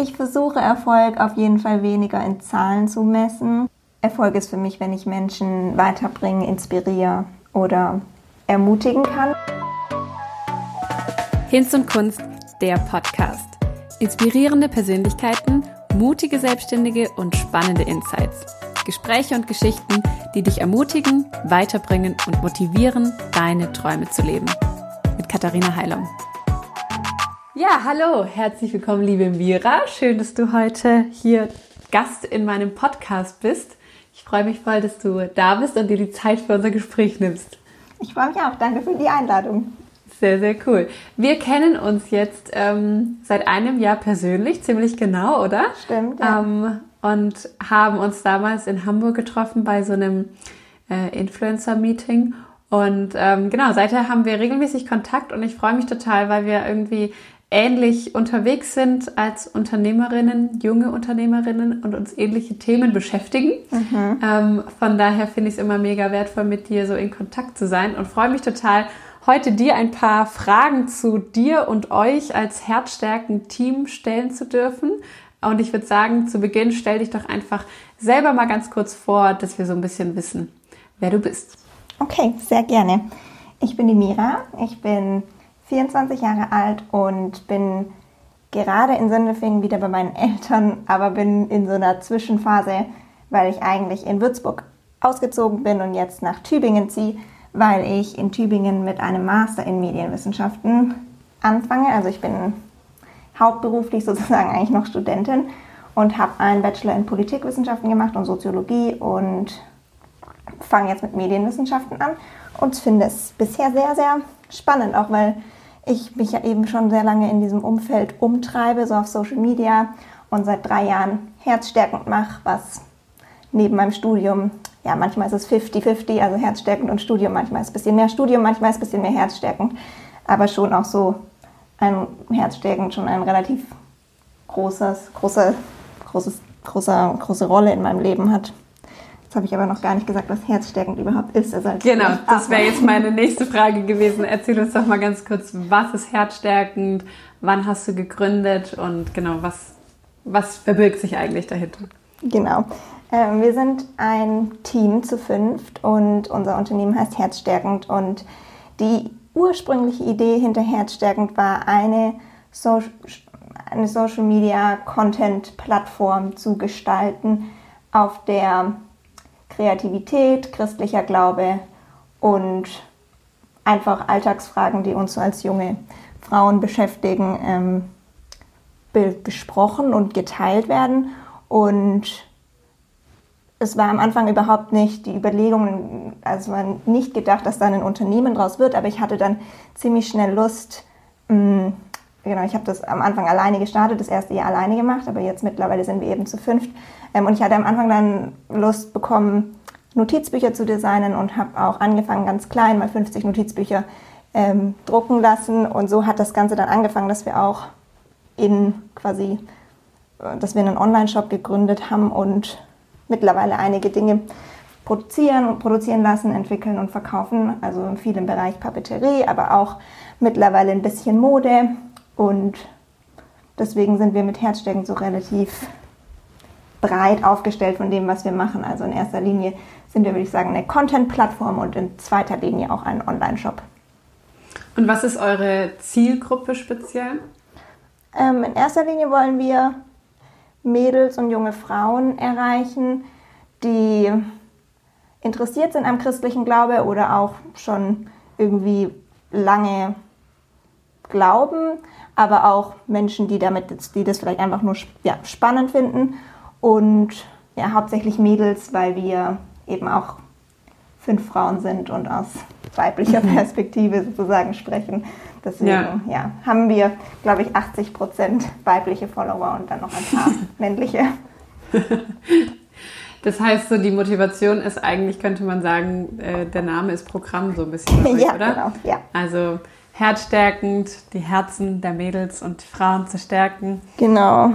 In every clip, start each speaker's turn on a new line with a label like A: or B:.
A: Ich versuche Erfolg auf jeden Fall weniger in Zahlen zu messen. Erfolg ist für mich, wenn ich Menschen weiterbringen, inspiriere oder ermutigen kann.
B: Hinz und Kunst, der Podcast. Inspirierende Persönlichkeiten, mutige Selbstständige und spannende Insights. Gespräche und Geschichten, die dich ermutigen, weiterbringen und motivieren, deine Träume zu leben. Mit Katharina Heilung. Ja, hallo, herzlich willkommen, liebe Mira. Schön, dass du heute hier Gast in meinem Podcast bist. Ich freue mich voll, dass du da bist und dir die Zeit für unser Gespräch nimmst.
A: Ich freue mich auch. Danke für die Einladung.
B: Sehr, sehr cool. Wir kennen uns jetzt ähm, seit einem Jahr persönlich, ziemlich genau, oder?
A: Stimmt. Ja.
B: Ähm, und haben uns damals in Hamburg getroffen bei so einem äh, Influencer-Meeting. Und ähm, genau, seither haben wir regelmäßig Kontakt und ich freue mich total, weil wir irgendwie ähnlich unterwegs sind als Unternehmerinnen, junge Unternehmerinnen und uns ähnliche Themen beschäftigen. Mhm. Ähm, von daher finde ich es immer mega wertvoll, mit dir so in Kontakt zu sein und freue mich total, heute dir ein paar Fragen zu dir und euch als Herzstärken-Team stellen zu dürfen. Und ich würde sagen, zu Beginn stell dich doch einfach selber mal ganz kurz vor, dass wir so ein bisschen wissen, wer du bist.
A: Okay, sehr gerne. Ich bin die Mira. Ich bin 24 Jahre alt und bin gerade in Sindelfingen wieder bei meinen Eltern, aber bin in so einer Zwischenphase, weil ich eigentlich in Würzburg ausgezogen bin und jetzt nach Tübingen ziehe, weil ich in Tübingen mit einem Master in Medienwissenschaften anfange. Also ich bin hauptberuflich sozusagen eigentlich noch Studentin und habe einen Bachelor in Politikwissenschaften gemacht und Soziologie und fange jetzt mit Medienwissenschaften an und finde es bisher sehr, sehr spannend, auch weil ich mich ja eben schon sehr lange in diesem Umfeld umtreibe, so auf Social Media und seit drei Jahren herzstärkend mache, was neben meinem Studium, ja, manchmal ist es 50-50, also herzstärkend und Studium, manchmal ist es ein bisschen mehr Studium, manchmal ist es ein bisschen mehr herzstärkend, aber schon auch so ein herzstärkend schon ein relativ großes, große, großes, großer, große Rolle in meinem Leben hat. Habe ich aber noch gar nicht gesagt, was herzstärkend überhaupt ist.
B: Also genau, das wäre jetzt meine nächste Frage gewesen. Erzähl uns doch mal ganz kurz, was ist herzstärkend, wann hast du gegründet und genau, was, was verbirgt sich eigentlich dahinter?
A: Genau. Ähm, wir sind ein Team zu fünft und unser Unternehmen heißt Herzstärkend und die ursprüngliche Idee hinter Herzstärkend war eine, so eine Social Media Content Plattform zu gestalten, auf der Kreativität, christlicher Glaube und einfach Alltagsfragen, die uns als junge Frauen beschäftigen, ähm, besprochen und geteilt werden. Und es war am Anfang überhaupt nicht die Überlegung, also man nicht gedacht, dass da ein Unternehmen draus wird, aber ich hatte dann ziemlich schnell Lust, mh, mm, genau, ich habe das am Anfang alleine gestartet, das erste Jahr alleine gemacht, aber jetzt mittlerweile sind wir eben zu fünft, und ich hatte am Anfang dann Lust bekommen, Notizbücher zu designen und habe auch angefangen, ganz klein, mal 50 Notizbücher ähm, drucken lassen. Und so hat das Ganze dann angefangen, dass wir auch in quasi, äh, dass wir einen Online-Shop gegründet haben und mittlerweile einige Dinge produzieren und produzieren lassen, entwickeln und verkaufen. Also viel im Bereich Papeterie, aber auch mittlerweile ein bisschen Mode. Und deswegen sind wir mit Herzstecken so relativ breit aufgestellt von dem, was wir machen. Also in erster Linie sind wir, würde ich sagen, eine Content-Plattform und in zweiter Linie auch ein Online-Shop.
B: Und was ist eure Zielgruppe speziell?
A: Ähm, in erster Linie wollen wir Mädels und junge Frauen erreichen, die interessiert sind am christlichen Glaube oder auch schon irgendwie lange glauben, aber auch Menschen, die damit, die das vielleicht einfach nur ja, spannend finden und ja, hauptsächlich Mädels, weil wir eben auch fünf Frauen sind und aus weiblicher. Perspektive sozusagen sprechen. Deswegen ja. ja haben wir, glaube ich, 80 Prozent weibliche Follower und dann noch ein paar männliche.
B: Das heißt, so die Motivation ist eigentlich, könnte man sagen, äh, der Name ist Programm so ein bisschen, euch, ja, oder? Genau, ja. Also herzstärkend, die Herzen der Mädels und Frauen zu stärken.
A: Genau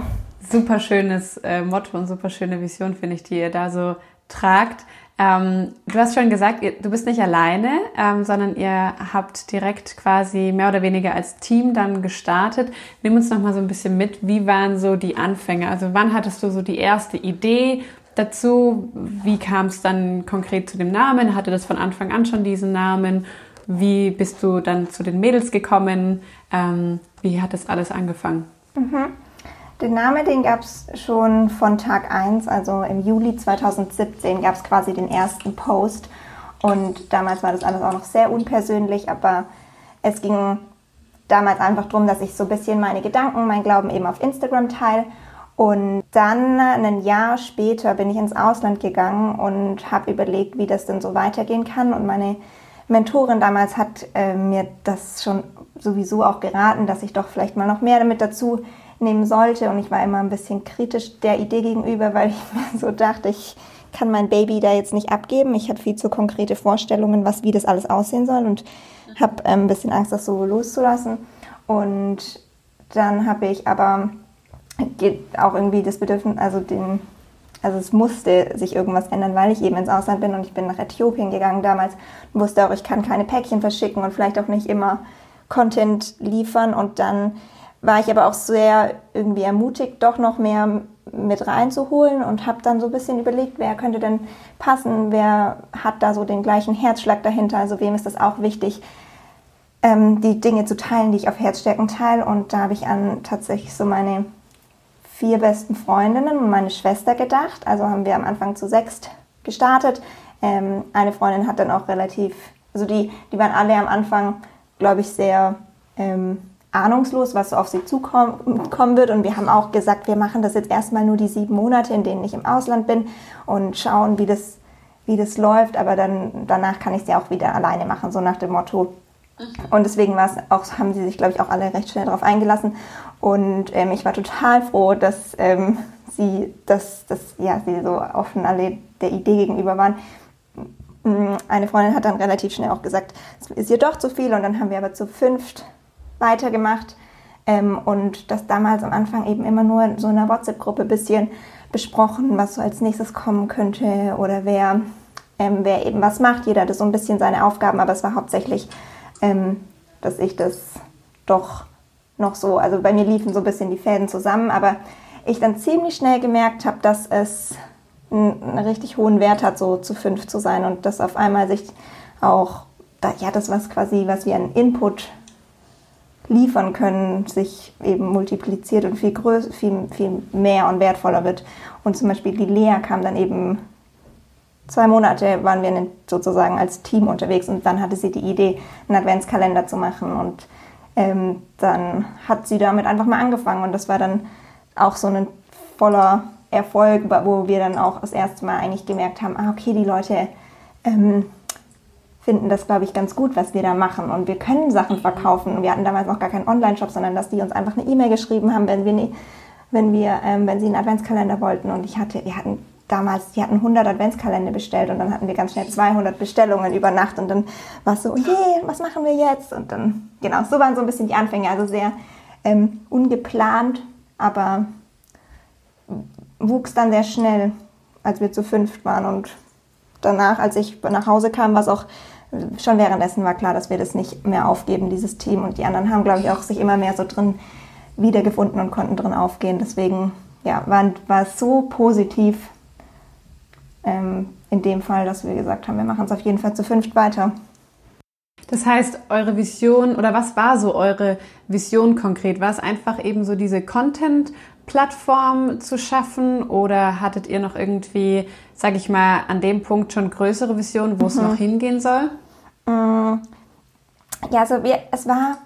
B: super schönes äh, Motto und super schöne Vision, finde ich, die ihr da so tragt. Ähm, du hast schon gesagt, ihr, du bist nicht alleine, ähm, sondern ihr habt direkt quasi mehr oder weniger als Team dann gestartet. Nimm uns noch mal so ein bisschen mit. Wie waren so die Anfänge? Also wann hattest du so die erste Idee dazu? Wie kam es dann konkret zu dem Namen? Hatte das von Anfang an schon diesen Namen? Wie bist du dann zu den Mädels gekommen? Ähm, wie hat das alles angefangen?
A: Mhm. Den Namen, den gab es schon von Tag 1, also im Juli 2017 gab es quasi den ersten Post. Und damals war das alles auch noch sehr unpersönlich, aber es ging damals einfach darum, dass ich so ein bisschen meine Gedanken, mein Glauben eben auf Instagram teile. Und dann ein Jahr später bin ich ins Ausland gegangen und habe überlegt, wie das denn so weitergehen kann. Und meine Mentorin damals hat äh, mir das schon sowieso auch geraten, dass ich doch vielleicht mal noch mehr damit dazu nehmen sollte. Und ich war immer ein bisschen kritisch der Idee gegenüber, weil ich mir so dachte, ich kann mein Baby da jetzt nicht abgeben. Ich habe viel zu konkrete Vorstellungen, was wie das alles aussehen soll und habe ähm, ein bisschen Angst, das so loszulassen. Und dann habe ich aber auch irgendwie das Bedürfnis, also den also es musste sich irgendwas ändern, weil ich eben ins Ausland bin und ich bin nach Äthiopien gegangen damals und wusste auch, ich kann keine Päckchen verschicken und vielleicht auch nicht immer Content liefern. Und dann war ich aber auch sehr irgendwie ermutigt, doch noch mehr mit reinzuholen und habe dann so ein bisschen überlegt, wer könnte denn passen, wer hat da so den gleichen Herzschlag dahinter, also wem ist das auch wichtig, ähm, die Dinge zu teilen, die ich auf Herzstärken teile. Und da habe ich an tatsächlich so meine vier besten Freundinnen und meine Schwester gedacht. Also haben wir am Anfang zu sechst gestartet. Ähm, eine Freundin hat dann auch relativ, also die, die waren alle am Anfang, glaube ich, sehr ähm, ahnungslos, was so auf sie zukommen wird. Und wir haben auch gesagt, wir machen das jetzt erstmal nur die sieben Monate, in denen ich im Ausland bin und schauen, wie das, wie das läuft. Aber dann, danach kann ich es ja auch wieder alleine machen, so nach dem Motto. Und deswegen war es auch, haben sie sich, glaube ich, auch alle recht schnell darauf eingelassen. Und ähm, ich war total froh, dass ähm, sie, dass, dass, ja, sie so offen alle der Idee gegenüber waren. Mm, eine Freundin hat dann relativ schnell auch gesagt, es ist ihr doch zu viel und dann haben wir aber zu fünft weitergemacht ähm, und das damals am Anfang eben immer nur in so einer WhatsApp-Gruppe ein bisschen besprochen, was so als nächstes kommen könnte oder wer, ähm, wer eben was macht. Jeder hatte so ein bisschen seine Aufgaben, aber es war hauptsächlich, ähm, dass ich das doch noch so, also bei mir liefen so ein bisschen die Fäden zusammen, aber ich dann ziemlich schnell gemerkt habe, dass es einen, richtig hohen Wert hat, so zu fünf zu sein und dass auf einmal sich auch, ja, das was quasi, was wir an Input liefern können, sich eben multipliziert und viel größer, viel, viel mehr und wertvoller wird. Und zum Beispiel die Lea kam dann eben zwei Monate waren wir sozusagen als Team unterwegs und dann hatte sie die Idee, einen Adventskalender zu machen und ähm, dann hat sie damit einfach mal angefangen und das war dann auch so ein voller Erfolg, wo wir dann auch das erste Mal eigentlich gemerkt haben, ah, okay, die Leute ähm, finden das, glaube ich, ganz gut, was wir da machen. Und wir können Sachen verkaufen. Wir hatten damals noch gar keinen Online-Shop, sondern dass die uns einfach eine E-Mail geschrieben haben, wenn wir, ne, wenn wir, ähm, wenn sie einen Adventskalender wollten. Und ich hatte, wir hatten damals, die hatten 100 Adventskalender bestellt und dann hatten wir ganz schnell 200 Bestellungen über Nacht. Und dann war es so, oh je, was machen wir jetzt? Und dann, genau, so waren so ein bisschen die Anfänge, also sehr ähm, ungeplant, aber wuchs dann sehr schnell, als wir zu fünft waren. Und danach, als ich nach Hause kam, war es auch schon währenddessen war klar, dass wir das nicht mehr aufgeben, dieses Team und die anderen haben, glaube ich, auch sich immer mehr so drin wiedergefunden und konnten drin aufgehen. Deswegen ja, war, war es so positiv, ähm, in dem Fall, dass wir gesagt haben, wir machen es auf jeden Fall zu fünft weiter.
B: Das heißt, eure Vision oder was war so eure Vision konkret? War es einfach eben so diese Content-Plattform zu schaffen oder hattet ihr noch irgendwie, sag ich mal, an dem Punkt schon größere Visionen, wo mhm. es noch hingehen soll?
A: Mm. Ja, also wir, es war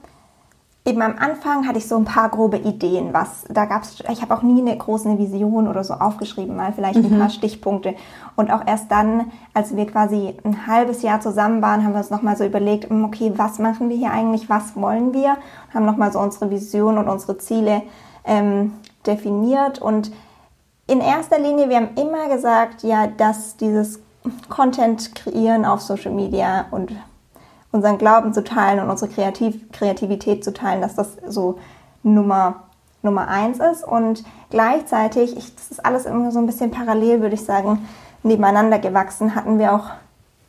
A: eben am Anfang hatte ich so ein paar grobe Ideen, was da gab es. Ich habe auch nie eine große Vision oder so aufgeschrieben, mal vielleicht ein mhm. paar Stichpunkte. Und auch erst dann, als wir quasi ein halbes Jahr zusammen waren, haben wir uns nochmal so überlegt, hm, okay, was machen wir hier eigentlich, was wollen wir? Haben nochmal so unsere Vision und unsere Ziele ähm, definiert. Und in erster Linie, wir haben immer gesagt, ja, dass dieses Content kreieren auf Social Media und unseren Glauben zu teilen und unsere Kreativ Kreativität zu teilen, dass das so Nummer, Nummer eins ist. Und gleichzeitig, ich, das ist alles immer so ein bisschen parallel, würde ich sagen, nebeneinander gewachsen, hatten wir auch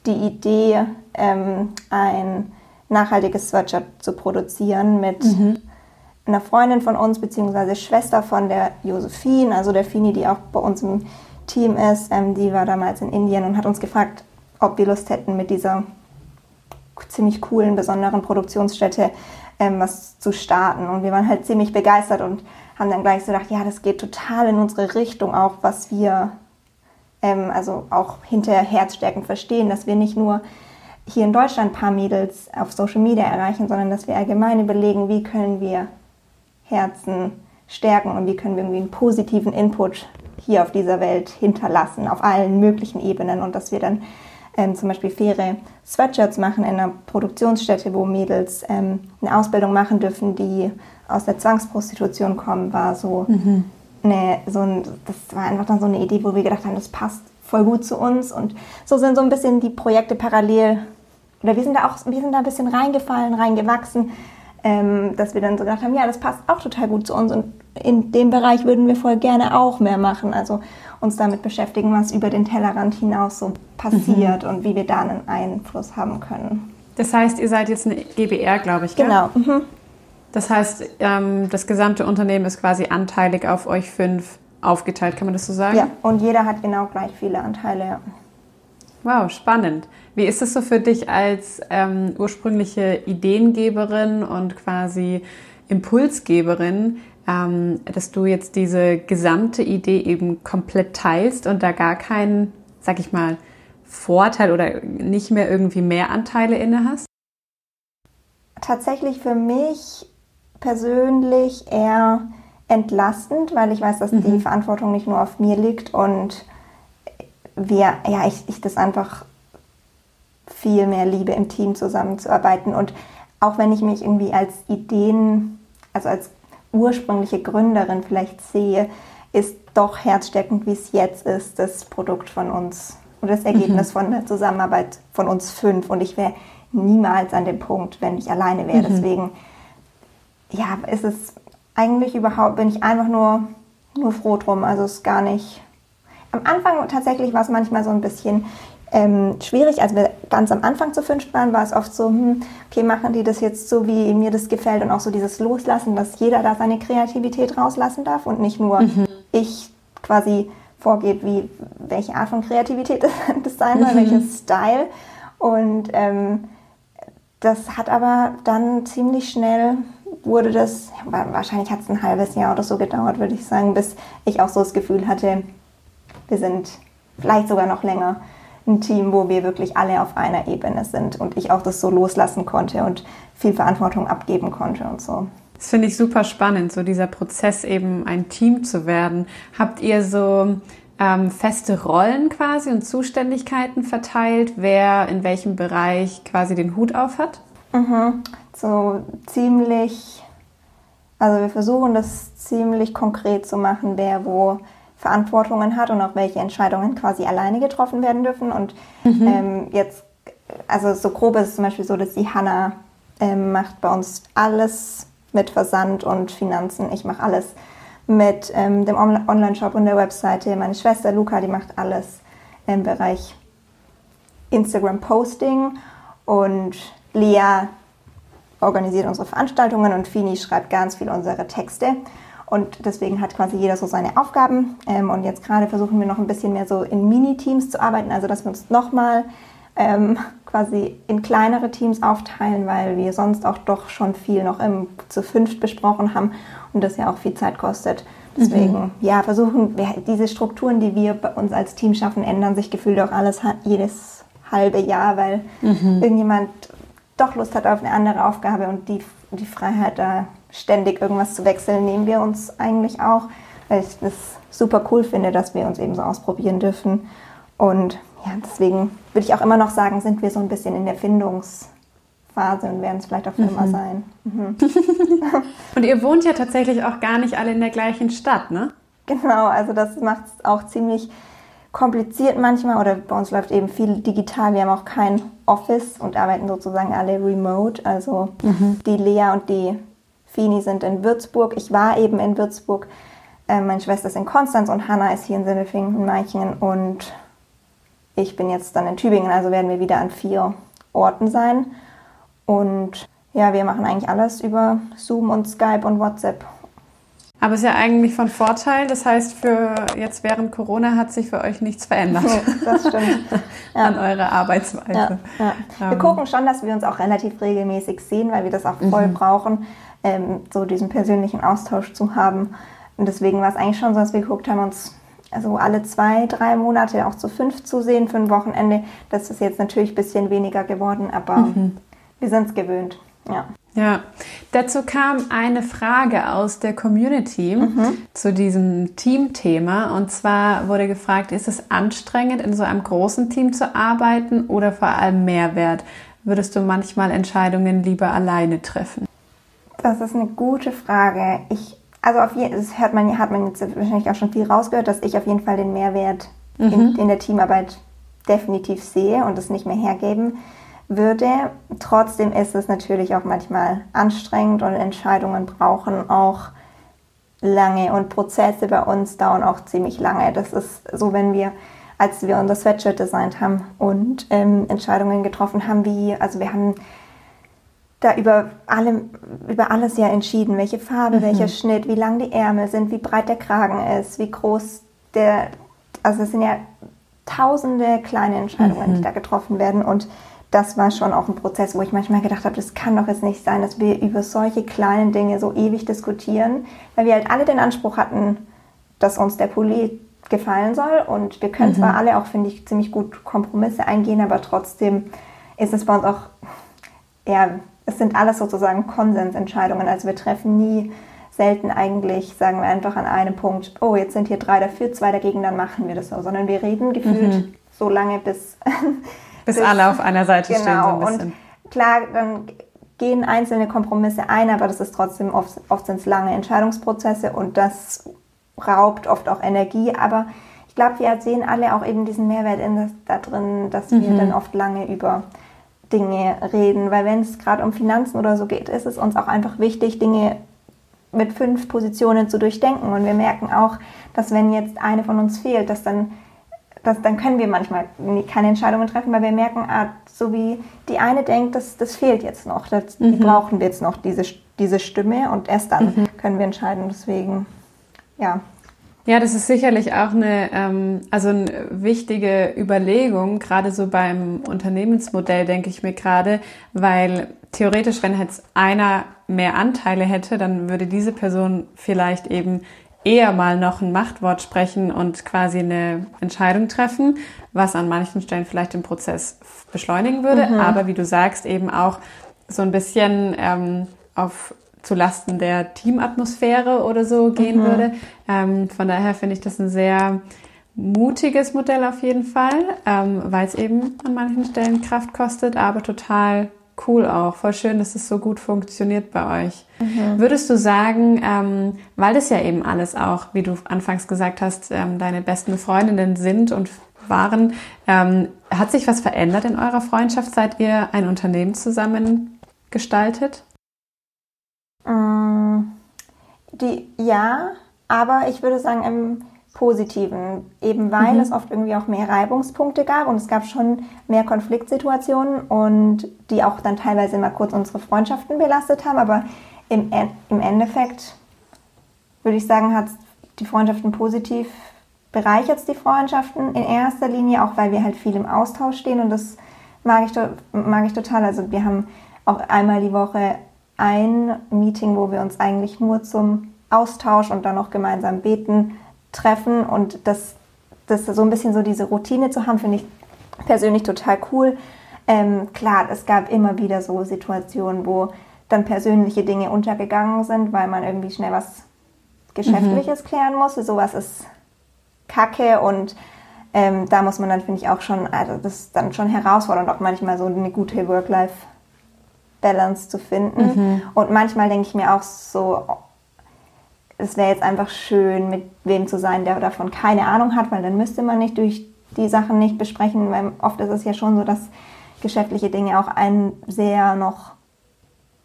A: die Idee, ähm, ein nachhaltiges Sweatshirt zu produzieren mit mhm. einer Freundin von uns, beziehungsweise Schwester von der Josephine, also der Fini, die auch bei uns im Team ist. Ähm, die war damals in Indien und hat uns gefragt, ob wir Lust hätten, mit dieser ziemlich coolen, besonderen Produktionsstätte ähm, was zu starten. Und wir waren halt ziemlich begeistert und haben dann gleich so gedacht, ja, das geht total in unsere Richtung auch, was wir ähm, also auch hinter Herzstärken verstehen, dass wir nicht nur hier in Deutschland ein paar Mädels auf Social Media erreichen, sondern dass wir allgemein überlegen, wie können wir Herzen stärken und wie können wir irgendwie einen positiven Input hier auf dieser Welt hinterlassen, auf allen möglichen Ebenen und dass wir dann ähm, zum Beispiel faire Sweatshirts machen in einer Produktionsstätte, wo Mädels ähm, eine Ausbildung machen dürfen, die aus der Zwangsprostitution kommen, war so, mhm. eine, so ein, das war einfach dann so eine Idee, wo wir gedacht haben, das passt voll gut zu uns und so sind so ein bisschen die Projekte parallel oder wir sind da auch, wir sind da ein bisschen reingefallen, reingewachsen, ähm, dass wir dann so gedacht haben, ja, das passt auch total gut zu uns und in dem Bereich würden wir voll gerne auch mehr machen. Also uns damit beschäftigen, was über den Tellerrand hinaus so passiert mhm. und wie wir da einen Einfluss haben können.
B: Das heißt, ihr seid jetzt eine GBR, glaube ich,
A: gell? Genau. Mhm.
B: Das heißt, ähm, das gesamte Unternehmen ist quasi anteilig auf euch fünf aufgeteilt, kann man das so sagen?
A: Ja, und jeder hat genau gleich viele Anteile.
B: Wow, spannend. Wie ist es so für dich als ähm, ursprüngliche Ideengeberin und quasi Impulsgeberin, ähm, dass du jetzt diese gesamte Idee eben komplett teilst und da gar keinen, sag ich mal, Vorteil oder nicht mehr irgendwie mehr Anteile inne hast?
A: Tatsächlich für mich persönlich eher entlastend, weil ich weiß, dass mhm. die Verantwortung nicht nur auf mir liegt und wir, ja, ich, ich das einfach viel mehr liebe, im Team zusammenzuarbeiten. Und auch wenn ich mich irgendwie als Ideen, also als ursprüngliche Gründerin vielleicht sehe, ist doch herzsteckend, wie es jetzt ist, das Produkt von uns und das Ergebnis mhm. von der Zusammenarbeit von uns fünf. Und ich wäre niemals an dem Punkt, wenn ich alleine wäre. Mhm. Deswegen, ja, ist es eigentlich überhaupt, bin ich einfach nur, nur froh drum. Also es ist gar nicht. Am Anfang tatsächlich war es manchmal so ein bisschen ähm, schwierig. Als wir ganz am Anfang zu fünft waren, war es oft so, hm, okay, machen die das jetzt so, wie mir das gefällt und auch so dieses Loslassen, dass jeder da seine Kreativität rauslassen darf und nicht nur mhm. ich quasi vorgeht, wie welche Art von Kreativität das sein soll, mhm. welches Style. Und ähm, das hat aber dann ziemlich schnell wurde das, wahrscheinlich hat es ein halbes Jahr oder so gedauert, würde ich sagen, bis ich auch so das Gefühl hatte, wir sind vielleicht sogar noch länger ein Team, wo wir wirklich alle auf einer Ebene sind und ich auch das so loslassen konnte und viel Verantwortung abgeben konnte und so.
B: Das finde ich super spannend, so dieser Prozess eben ein Team zu werden. Habt ihr so ähm, feste Rollen quasi und Zuständigkeiten verteilt, wer in welchem Bereich quasi den Hut auf hat?
A: Mhm. So ziemlich, also wir versuchen das ziemlich konkret zu machen, wer wo Verantwortungen hat und auch welche Entscheidungen quasi alleine getroffen werden dürfen. Und mhm. ähm, jetzt, also so grob ist es zum Beispiel so, dass die Hanna ähm, macht bei uns alles mit Versand und Finanzen. Ich mache alles mit ähm, dem Online-Shop und der Webseite. Meine Schwester Luca, die macht alles im Bereich Instagram-Posting und Lea organisiert unsere Veranstaltungen und Fini schreibt ganz viel unsere Texte. Und deswegen hat quasi jeder so seine Aufgaben. Ähm, und jetzt gerade versuchen wir noch ein bisschen mehr so in Mini-Teams zu arbeiten, also dass wir uns nochmal ähm, quasi in kleinere Teams aufteilen, weil wir sonst auch doch schon viel noch im, zu fünft besprochen haben und das ja auch viel Zeit kostet. Deswegen, mhm. ja, versuchen wir diese Strukturen, die wir bei uns als Team schaffen, ändern sich gefühlt auch alles jedes halbe Jahr, weil mhm. irgendjemand doch Lust hat auf eine andere Aufgabe und die, die Freiheit da ständig irgendwas zu wechseln, nehmen wir uns eigentlich auch, weil ich das super cool finde, dass wir uns eben so ausprobieren dürfen. Und ja, deswegen würde ich auch immer noch sagen, sind wir so ein bisschen in der Findungsphase und werden es vielleicht auch für mhm. immer sein. Mhm.
B: und ihr wohnt ja tatsächlich auch gar nicht alle in der gleichen Stadt, ne?
A: Genau, also das macht es auch ziemlich kompliziert manchmal oder bei uns läuft eben viel digital. Wir haben auch kein Office und arbeiten sozusagen alle remote. Also mhm. die Lea und die Fini sind in Würzburg. Ich war eben in Würzburg. Äh, meine Schwester ist in Konstanz und Hanna ist hier in Sindelfingen in Meichingen. Und ich bin jetzt dann in Tübingen, also werden wir wieder an vier Orten sein. Und ja, wir machen eigentlich alles über Zoom und Skype und WhatsApp.
B: Aber es ist ja eigentlich von Vorteil. Das heißt, für jetzt während Corona hat sich für euch nichts verändert.
A: das stimmt.
B: Ja. An eurer Arbeitsweise. Ja,
A: ja. Wir ähm. gucken schon, dass wir uns auch relativ regelmäßig sehen, weil wir das auch voll mhm. brauchen, ähm, so diesen persönlichen Austausch zu haben. Und deswegen war es eigentlich schon so, dass wir geguckt haben, uns also alle zwei, drei Monate auch zu fünf zu sehen für ein Wochenende. Das ist jetzt natürlich ein bisschen weniger geworden, aber mhm. wir sind es gewöhnt. Ja.
B: Ja, dazu kam eine Frage aus der Community mhm. zu diesem Teamthema. Und zwar wurde gefragt, ist es anstrengend, in so einem großen Team zu arbeiten oder vor allem Mehrwert? Würdest du manchmal Entscheidungen lieber alleine treffen?
A: Das ist eine gute Frage. Ich, also auf jeden, das hört man, hat man jetzt wahrscheinlich auch schon viel rausgehört, dass ich auf jeden Fall den Mehrwert mhm. in, in der Teamarbeit definitiv sehe und es nicht mehr hergeben würde. Trotzdem ist es natürlich auch manchmal anstrengend und Entscheidungen brauchen auch lange und Prozesse bei uns dauern auch ziemlich lange. Das ist so, wenn wir, als wir unser Sweatshirt designt haben und ähm, Entscheidungen getroffen haben, wie, also wir haben da über, alle, über alles ja entschieden, welche Farbe, mhm. welcher Schnitt, wie lang die Ärmel sind, wie breit der Kragen ist, wie groß der, also es sind ja tausende kleine Entscheidungen, mhm. die da getroffen werden und das war schon auch ein Prozess, wo ich manchmal gedacht habe, das kann doch jetzt nicht sein, dass wir über solche kleinen Dinge so ewig diskutieren, weil wir halt alle den Anspruch hatten, dass uns der Pulli gefallen soll und wir können mhm. zwar alle auch, finde ich, ziemlich gut Kompromisse eingehen, aber trotzdem ist es bei uns auch, ja, es sind alles sozusagen Konsensentscheidungen, also wir treffen nie selten eigentlich, sagen wir einfach an einem Punkt, oh, jetzt sind hier drei dafür, zwei dagegen, dann machen wir das so, sondern wir reden gefühlt mhm. so lange, bis
B: bis das, alle auf einer Seite genau, stehen. So ein bisschen.
A: Und klar, dann gehen einzelne Kompromisse ein, aber das ist trotzdem oft, oft sind es lange Entscheidungsprozesse und das raubt oft auch Energie. Aber ich glaube, wir sehen alle auch eben diesen Mehrwert in das, da drin, dass mhm. wir dann oft lange über Dinge reden, weil wenn es gerade um Finanzen oder so geht, ist es uns auch einfach wichtig, Dinge mit fünf Positionen zu durchdenken. Und wir merken auch, dass wenn jetzt eine von uns fehlt, dass dann das, dann können wir manchmal keine Entscheidungen treffen, weil wir merken, ah, so wie die eine denkt, das, das fehlt jetzt noch, das, mhm. die brauchen wir jetzt noch, diese, diese Stimme und erst dann mhm. können wir entscheiden. Deswegen, ja.
B: Ja, das ist sicherlich auch eine, ähm, also eine wichtige Überlegung, gerade so beim Unternehmensmodell, denke ich mir gerade, weil theoretisch, wenn jetzt einer mehr Anteile hätte, dann würde diese Person vielleicht eben eher mal noch ein Machtwort sprechen und quasi eine Entscheidung treffen, was an manchen Stellen vielleicht den Prozess beschleunigen würde, mhm. aber wie du sagst, eben auch so ein bisschen ähm, auf zulasten der Teamatmosphäre oder so gehen mhm. würde. Ähm, von daher finde ich das ein sehr mutiges Modell auf jeden Fall, ähm, weil es eben an manchen Stellen Kraft kostet, aber total cool auch. Voll schön, dass es so gut funktioniert bei euch. Mhm. Würdest du sagen, ähm, weil das ja eben alles auch, wie du anfangs gesagt hast, ähm, deine besten Freundinnen sind und waren, ähm, hat sich was verändert in eurer Freundschaft, seit ihr ein Unternehmen zusammen gestaltet?
A: Die, ja, aber ich würde sagen, im Positiven, eben weil mhm. es oft irgendwie auch mehr Reibungspunkte gab und es gab schon mehr Konfliktsituationen und die auch dann teilweise immer kurz unsere Freundschaften belastet haben, aber im, im Endeffekt würde ich sagen, hat die Freundschaften positiv bereichert die Freundschaften in erster Linie, auch weil wir halt viel im Austausch stehen und das mag ich, mag ich total. Also wir haben auch einmal die Woche ein Meeting, wo wir uns eigentlich nur zum Austausch und dann noch gemeinsam beten treffen und das, das so ein bisschen so diese Routine zu haben, finde ich persönlich total cool. Ähm, klar, es gab immer wieder so Situationen, wo dann persönliche Dinge untergegangen sind, weil man irgendwie schnell was Geschäftliches mhm. klären musste. Sowas ist Kacke und ähm, da muss man dann, finde ich, auch schon, also das ist dann schon herausfordernd, auch manchmal so eine gute Work-Life-Balance zu finden. Mhm. Und manchmal denke ich mir auch so, es wäre jetzt einfach schön, mit wem zu sein, der davon keine Ahnung hat, weil dann müsste man nicht durch die Sachen nicht besprechen, weil oft ist es ja schon so, dass geschäftliche Dinge auch einen sehr noch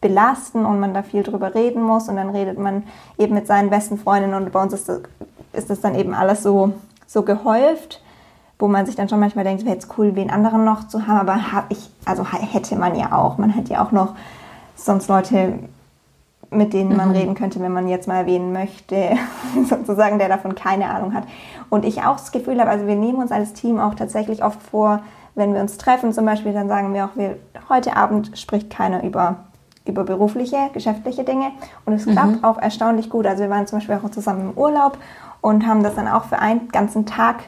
A: belasten und man da viel drüber reden muss und dann redet man eben mit seinen besten Freundinnen und bei uns ist das, ist das dann eben alles so, so gehäuft, wo man sich dann schon manchmal denkt, wäre jetzt cool, wen anderen noch zu haben, aber hab ich, also hätte man ja auch. Man hat ja auch noch sonst Leute, mit denen man mhm. reden könnte, wenn man jetzt mal erwähnen möchte, sozusagen, der davon keine Ahnung hat. Und ich auch das Gefühl habe, also wir nehmen uns als Team auch tatsächlich oft vor, wenn wir uns treffen zum Beispiel, dann sagen wir auch, wir, heute Abend spricht keiner über, über berufliche, geschäftliche Dinge. Und es klappt mhm. auch erstaunlich gut. Also wir waren zum Beispiel auch zusammen im Urlaub und haben das dann auch für einen ganzen Tag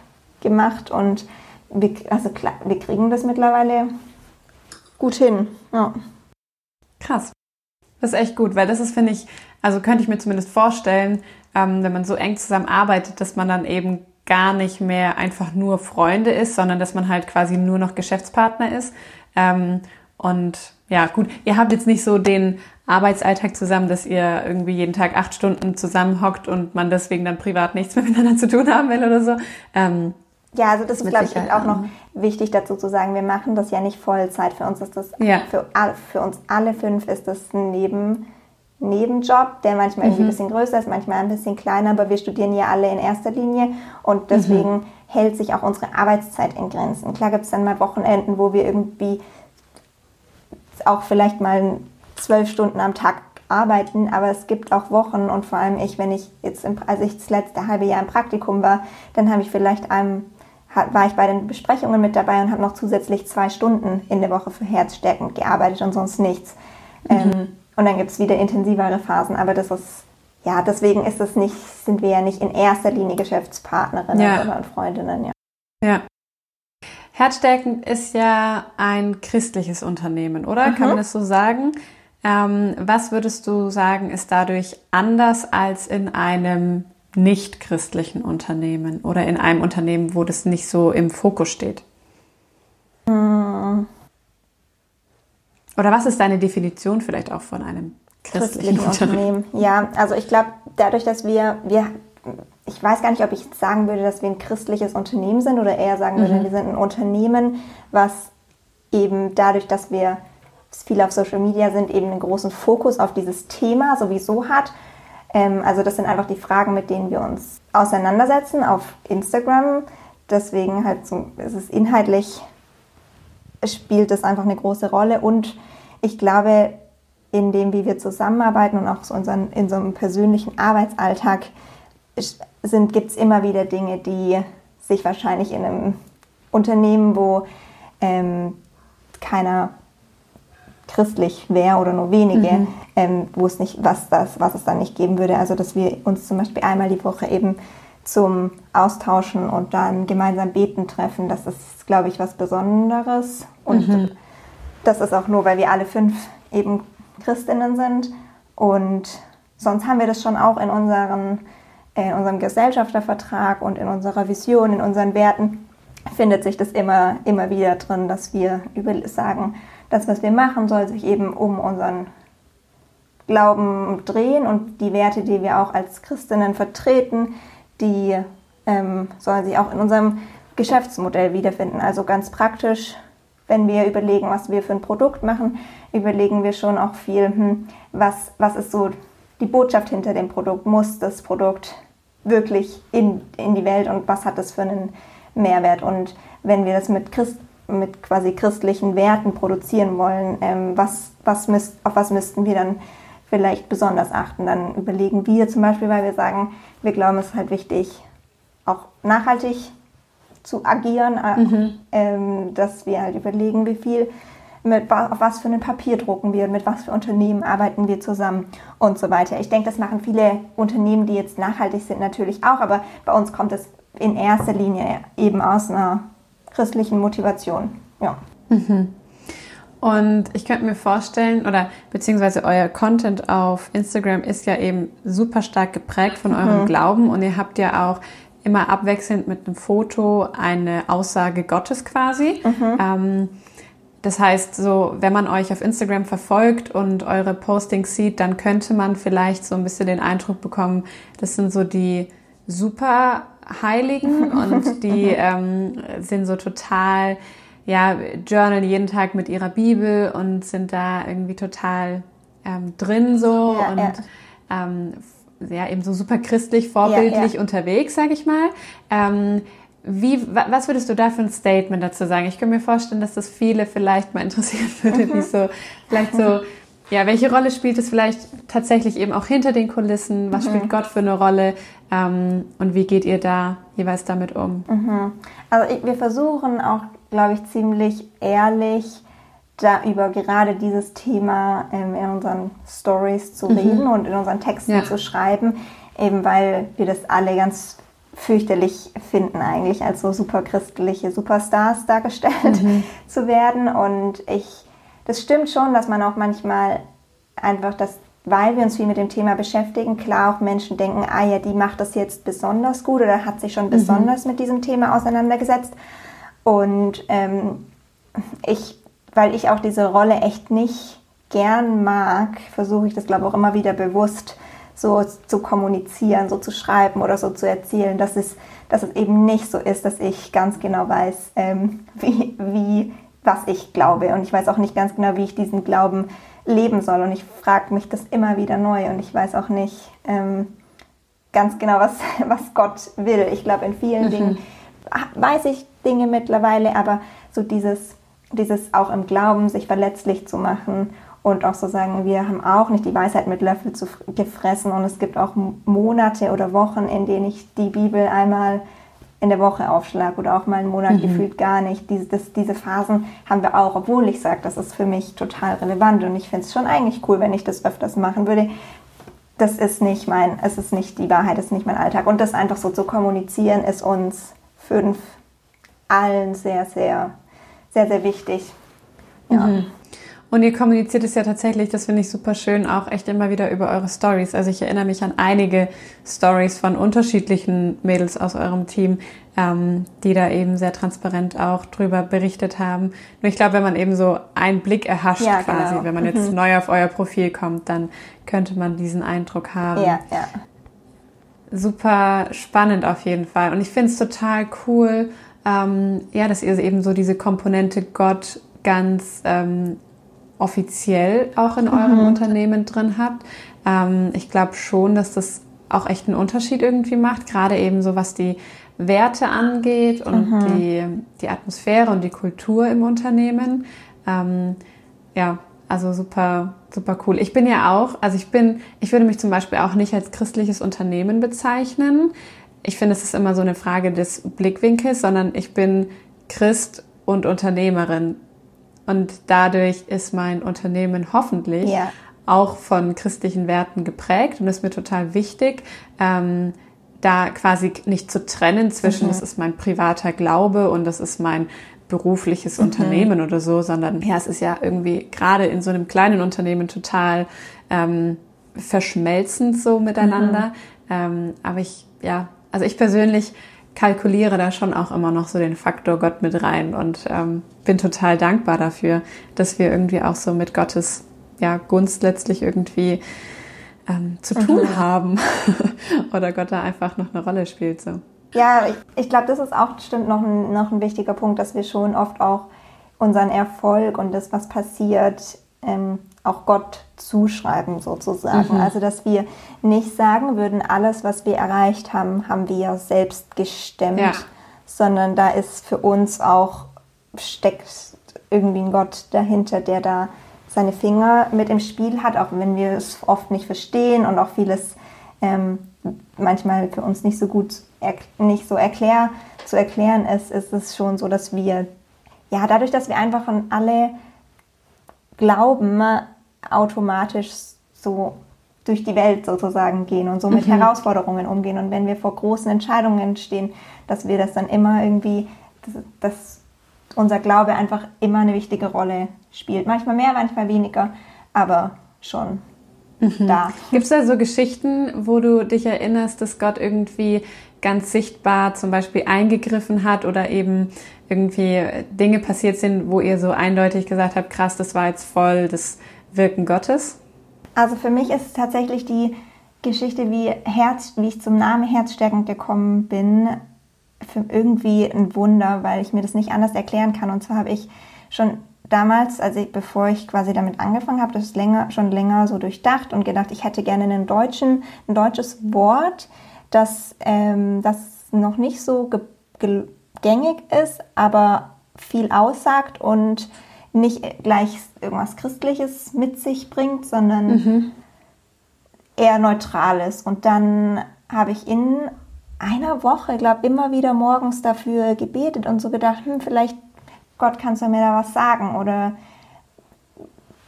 A: gemacht. Und wir, also klar, wir kriegen das mittlerweile gut hin. Ja.
B: Krass. Das ist echt gut, weil das ist, finde ich, also könnte ich mir zumindest vorstellen, ähm, wenn man so eng zusammenarbeitet, dass man dann eben gar nicht mehr einfach nur Freunde ist, sondern dass man halt quasi nur noch Geschäftspartner ist. Ähm, und ja, gut, ihr habt jetzt nicht so den Arbeitsalltag zusammen, dass ihr irgendwie jeden Tag acht Stunden zusammenhockt und man deswegen dann privat nichts mehr miteinander zu tun haben will oder so. Ähm,
A: ja, also das ist, glaube ich, auch noch wichtig dazu zu sagen. Wir machen das ja nicht Vollzeit. Für uns ist das, ja. für, für uns alle fünf ist das ein Neben, Nebenjob, der manchmal mhm. ein bisschen größer ist, manchmal ein bisschen kleiner, aber wir studieren ja alle in erster Linie und deswegen mhm. hält sich auch unsere Arbeitszeit in Grenzen. Klar gibt es dann mal Wochenenden, wo wir irgendwie auch vielleicht mal zwölf Stunden am Tag arbeiten, aber es gibt auch Wochen und vor allem ich, wenn ich jetzt, im, als ich das letzte halbe Jahr im Praktikum war, dann habe ich vielleicht einem war ich bei den Besprechungen mit dabei und habe noch zusätzlich zwei Stunden in der Woche für Herzstärken gearbeitet und sonst nichts. Mhm. Ähm, und dann gibt es wieder intensivere Phasen, aber das ist, ja, deswegen ist es nicht, sind wir ja nicht in erster Linie Geschäftspartnerinnen ja. oder Freundinnen, ja.
B: Ja. Herzstärken ist ja ein christliches Unternehmen, oder? Mhm. Kann man das so sagen? Ähm, was würdest du sagen, ist dadurch anders als in einem nicht christlichen Unternehmen oder in einem Unternehmen, wo das nicht so im Fokus steht? Hm. Oder was ist deine Definition vielleicht auch von einem christlichen, christlichen Unternehmen?
A: Unternehmen? Ja, also ich glaube, dadurch, dass wir, wir, ich weiß gar nicht, ob ich sagen würde, dass wir ein christliches Unternehmen sind oder eher sagen würde, mhm. wir sind ein Unternehmen, was eben dadurch, dass wir viel auf Social Media sind, eben einen großen Fokus auf dieses Thema sowieso hat also das sind einfach die Fragen, mit denen wir uns auseinandersetzen auf Instagram. Deswegen halt so, ist es inhaltlich spielt das einfach eine große Rolle und ich glaube, in dem, wie wir zusammenarbeiten und auch so unseren, in so einem persönlichen Arbeitsalltag gibt es immer wieder Dinge, die sich wahrscheinlich in einem Unternehmen, wo ähm, keiner christlich wäre oder nur wenige, mhm. ähm, wo es nicht, was das, was es dann nicht geben würde. Also dass wir uns zum Beispiel einmal die Woche eben zum Austauschen und dann gemeinsam beten treffen, das ist, glaube ich, was Besonderes. Und mhm. das ist auch nur, weil wir alle fünf eben Christinnen sind. Und sonst haben wir das schon auch in, unseren, in unserem Gesellschaftervertrag und in unserer Vision, in unseren Werten, findet sich das immer, immer wieder drin, dass wir über sagen, das, was wir machen, soll sich eben um unseren Glauben drehen und die Werte, die wir auch als Christinnen vertreten, die ähm, sollen sich auch in unserem Geschäftsmodell wiederfinden. Also ganz praktisch, wenn wir überlegen, was wir für ein Produkt machen, überlegen wir schon auch viel, hm, was, was ist so die Botschaft hinter dem Produkt? Muss das Produkt wirklich in, in die Welt und was hat das für einen Mehrwert? Und wenn wir das mit Christ, mit quasi christlichen Werten produzieren wollen, ähm, was, was müsst, auf was müssten wir dann vielleicht besonders achten? Dann überlegen wir zum Beispiel, weil wir sagen, wir glauben, es ist halt wichtig, auch nachhaltig zu agieren, äh, mhm. ähm, dass wir halt überlegen, wie viel, mit, auf was für ein Papier drucken wir, mit was für Unternehmen arbeiten wir zusammen und so weiter. Ich denke, das machen viele Unternehmen, die jetzt nachhaltig sind, natürlich auch, aber bei uns kommt es in erster Linie eben aus einer christlichen Motivation. Ja.
B: Mhm. Und ich könnte mir vorstellen, oder beziehungsweise euer Content auf Instagram ist ja eben super stark geprägt von eurem mhm. Glauben und ihr habt ja auch immer abwechselnd mit einem Foto eine Aussage Gottes quasi. Mhm. Ähm, das heißt, so, wenn man euch auf Instagram verfolgt und eure Postings sieht, dann könnte man vielleicht so ein bisschen den Eindruck bekommen, das sind so die super Heiligen und die ähm, sind so total, ja, journal jeden Tag mit ihrer Bibel und sind da irgendwie total ähm, drin so ja, und ja. Ähm, ja, eben so super christlich, vorbildlich ja, unterwegs, sag ich mal. Ähm, wie, was würdest du da für ein Statement dazu sagen? Ich kann mir vorstellen, dass das viele vielleicht mal interessieren würde, wie so, vielleicht so, ja, welche Rolle spielt es vielleicht tatsächlich eben auch hinter den Kulissen? Was mhm. spielt Gott für eine Rolle? Ähm, und wie geht ihr da jeweils damit um?
A: Mhm. Also ich, wir versuchen auch, glaube ich, ziemlich ehrlich da über gerade dieses Thema ähm, in unseren Stories zu mhm. reden und in unseren Texten ja. zu schreiben, eben weil wir das alle ganz fürchterlich finden, eigentlich als so superchristliche Superstars dargestellt mhm. zu werden. Und ich, das stimmt schon, dass man auch manchmal einfach das, weil wir uns viel mit dem Thema beschäftigen, klar auch Menschen denken, ah ja, die macht das jetzt besonders gut oder hat sich schon mhm. besonders mit diesem Thema auseinandergesetzt. Und ähm, ich, weil ich auch diese Rolle echt nicht gern mag, versuche ich das, glaube ich, auch immer wieder bewusst so zu kommunizieren, so zu schreiben oder so zu erzählen, dass es, dass es eben nicht so ist, dass ich ganz genau weiß, ähm, wie, wie, was ich glaube. Und ich weiß auch nicht ganz genau, wie ich diesen Glauben leben soll. Und ich frage mich das immer wieder neu und ich weiß auch nicht ähm, ganz genau, was, was Gott will. Ich glaube, in vielen mhm. Dingen weiß ich Dinge mittlerweile, aber so dieses, dieses auch im Glauben, sich verletzlich zu machen und auch so sagen, wir haben auch nicht die Weisheit mit Löffel zu, gefressen und es gibt auch Monate oder Wochen, in denen ich die Bibel einmal in der Woche aufschlage oder auch mal einen Monat mhm. gefühlt gar nicht. Diese, das, diese Phasen haben wir auch, obwohl ich sage, das ist für mich total relevant und ich finde es schon eigentlich cool, wenn ich das öfters machen würde. Das ist nicht mein, es ist nicht die Wahrheit, es ist nicht mein Alltag. Und das einfach so zu kommunizieren, ist uns fünf allen sehr, sehr, sehr, sehr wichtig.
B: Ja. Mhm. Und ihr kommuniziert es ja tatsächlich, das finde ich super schön, auch echt immer wieder über eure Stories. Also ich erinnere mich an einige Stories von unterschiedlichen Mädels aus eurem Team, ähm, die da eben sehr transparent auch drüber berichtet haben. Nur ich glaube, wenn man eben so einen Blick erhascht ja, quasi, genau. wenn man jetzt mhm. neu auf euer Profil kommt, dann könnte man diesen Eindruck haben. Ja, ja. Super spannend auf jeden Fall. Und ich finde es total cool, ähm, ja, dass ihr eben so diese Komponente Gott ganz ähm, offiziell auch in eurem mhm. Unternehmen drin habt. Ähm, ich glaube schon, dass das auch echt einen Unterschied irgendwie macht, gerade eben so was die Werte angeht und mhm. die, die Atmosphäre und die Kultur im Unternehmen. Ähm, ja, also super, super cool. Ich bin ja auch, also ich bin, ich würde mich zum Beispiel auch nicht als christliches Unternehmen bezeichnen. Ich finde, es ist immer so eine Frage des Blickwinkels, sondern ich bin Christ und Unternehmerin und dadurch ist mein Unternehmen hoffentlich ja. auch von christlichen Werten geprägt und ist mir total wichtig, ähm, da quasi nicht zu trennen zwischen, mhm. das ist mein privater Glaube und das ist mein berufliches mhm. Unternehmen oder so, sondern ja, es ist ja irgendwie gerade in so einem kleinen Unternehmen total ähm, verschmelzend so miteinander. Mhm. Ähm, aber ich, ja, also ich persönlich kalkuliere da schon auch immer noch so den Faktor Gott mit rein und ähm, bin total dankbar dafür, dass wir irgendwie auch so mit Gottes ja, Gunst letztlich irgendwie ähm, zu tun mhm. haben oder Gott da einfach noch eine Rolle spielt. So.
A: Ja, ich, ich glaube, das ist auch bestimmt noch ein, noch ein wichtiger Punkt, dass wir schon oft auch unseren Erfolg und das, was passiert, ähm, auch Gott zuschreiben sozusagen. Mhm. Also dass wir nicht sagen würden, alles, was wir erreicht haben, haben wir selbst gestemmt, ja. sondern da ist für uns auch steckt irgendwie ein Gott dahinter, der da seine Finger mit im Spiel hat, auch wenn wir es oft nicht verstehen und auch vieles ähm, manchmal für uns nicht so gut nicht so erklär, zu erklären ist, ist es schon so, dass wir ja dadurch, dass wir einfach an alle glauben, automatisch so durch die Welt sozusagen gehen und so mit mhm. Herausforderungen umgehen. Und wenn wir vor großen Entscheidungen stehen, dass wir das dann immer irgendwie, dass, dass unser Glaube einfach immer eine wichtige Rolle spielt. Manchmal mehr, manchmal weniger, aber schon mhm. da.
B: Gibt es da so Geschichten, wo du dich erinnerst, dass Gott irgendwie ganz sichtbar zum Beispiel eingegriffen hat oder eben irgendwie Dinge passiert sind, wo ihr so eindeutig gesagt habt, krass, das war jetzt voll das Wirken Gottes?
A: Also für mich ist tatsächlich die Geschichte, wie, Herz, wie ich zum Namen Herzstärkend gekommen bin, für irgendwie ein Wunder, weil ich mir das nicht anders erklären kann. Und zwar habe ich schon damals, also bevor ich quasi damit angefangen habe, das länger, schon länger so durchdacht und gedacht, ich hätte gerne einen deutschen, ein deutsches Wort, das, ähm, das noch nicht so gängig ist, aber viel aussagt und nicht gleich irgendwas Christliches mit sich bringt, sondern mhm. eher Neutrales. Und dann habe ich in einer Woche, glaube immer wieder morgens dafür gebetet und so gedacht, hm, vielleicht Gott kannst du mir da was sagen oder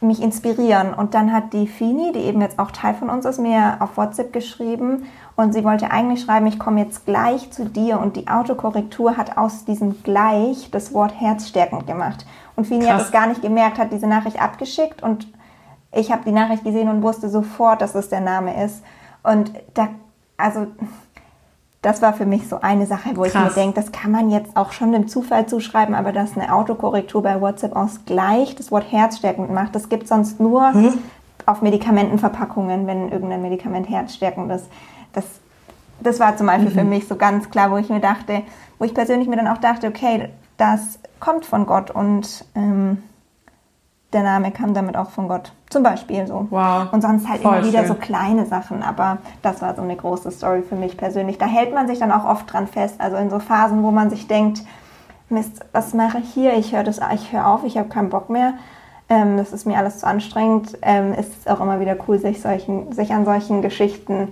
A: mich inspirieren. Und dann hat die Fini, die eben jetzt auch Teil von uns ist, mir auf WhatsApp geschrieben und sie wollte eigentlich schreiben, ich komme jetzt gleich zu dir und die Autokorrektur hat aus diesem gleich das Wort herzstärkend gemacht. Und Fini Krass. hat es gar nicht gemerkt, hat diese Nachricht abgeschickt und ich habe die Nachricht gesehen und wusste sofort, dass es der Name ist. Und da, also das war für mich so eine Sache, wo Krass. ich mir denke, das kann man jetzt auch schon dem Zufall zuschreiben, aber dass eine Autokorrektur bei WhatsApp aus gleich das Wort herzstärkend macht, das gibt es sonst nur hm? auf Medikamentenverpackungen, wenn irgendein Medikament herzstärkend ist. Das, das war zum Beispiel mhm. für mich so ganz klar, wo ich mir dachte, wo ich persönlich mir dann auch dachte, okay, das kommt von Gott und ähm, der Name kam damit auch von Gott. Zum Beispiel so. Wow. Und sonst halt Voll immer wieder schön. so kleine Sachen. Aber das war so eine große Story für mich persönlich. Da hält man sich dann auch oft dran fest. Also in so Phasen, wo man sich denkt, Mist, was mache ich hier? Ich höre das, ich höre auf, ich habe keinen Bock mehr. Ähm, das ist mir alles zu anstrengend. Ähm, ist es auch immer wieder cool, sich, solchen, sich an solchen Geschichten,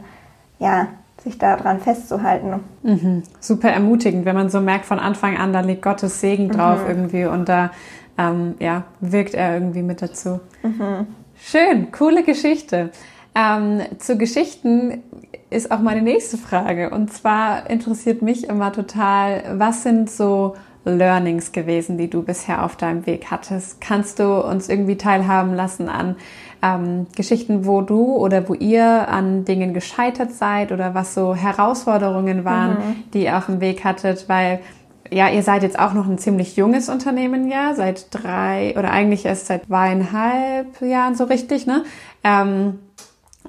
A: ja, sich daran festzuhalten.
B: Mhm. Super ermutigend, wenn man so merkt von Anfang an, da liegt Gottes Segen drauf mhm. irgendwie und da ähm, ja, wirkt er irgendwie mit dazu. Mhm. Schön, coole Geschichte. Ähm, zu Geschichten ist auch meine nächste Frage. Und zwar interessiert mich immer total, was sind so Learnings gewesen, die du bisher auf deinem Weg hattest? Kannst du uns irgendwie teilhaben lassen an ähm, Geschichten, wo du oder wo ihr an Dingen gescheitert seid oder was so Herausforderungen waren, mhm. die ihr auf dem Weg hattet? Weil ja, ihr seid jetzt auch noch ein ziemlich junges Unternehmen, ja, seit drei oder eigentlich erst seit zweieinhalb Jahren so richtig, ne? Ähm,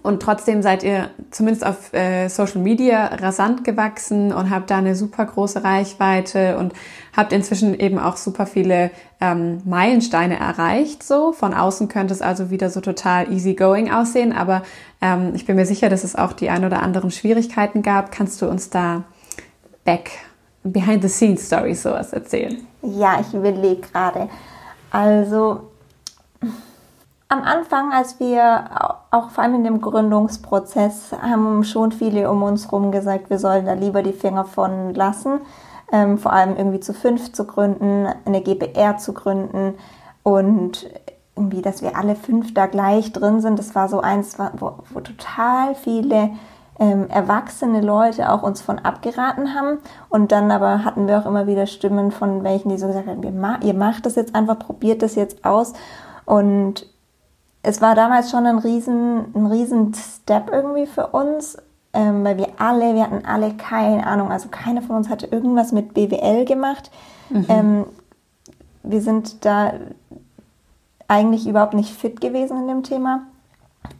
B: und trotzdem seid ihr zumindest auf äh, Social Media rasant gewachsen und habt da eine super große Reichweite und habt inzwischen eben auch super viele ähm, Meilensteine erreicht. So von außen könnte es also wieder so total easy going aussehen, aber ähm, ich bin mir sicher, dass es auch die ein oder anderen Schwierigkeiten gab. Kannst du uns da back Behind-the-Scenes-Story sowas erzählen?
A: Ja, ich überlege gerade. Also am Anfang, als wir auch vor allem in dem Gründungsprozess, haben schon viele um uns herum gesagt, wir sollen da lieber die Finger von lassen. Ähm, vor allem irgendwie zu fünf zu gründen, eine GBR zu gründen und irgendwie, dass wir alle fünf da gleich drin sind. Das war so eins, wo, wo total viele ähm, erwachsene Leute auch uns von abgeraten haben. Und dann aber hatten wir auch immer wieder Stimmen von welchen, die so gesagt haben, ihr macht das jetzt einfach, probiert das jetzt aus. Und es war damals schon ein riesen, ein riesen Step irgendwie für uns, ähm, weil wir alle, wir hatten alle keine Ahnung, also keiner von uns hatte irgendwas mit BWL gemacht. Mhm. Ähm, wir sind da eigentlich überhaupt nicht fit gewesen in dem Thema.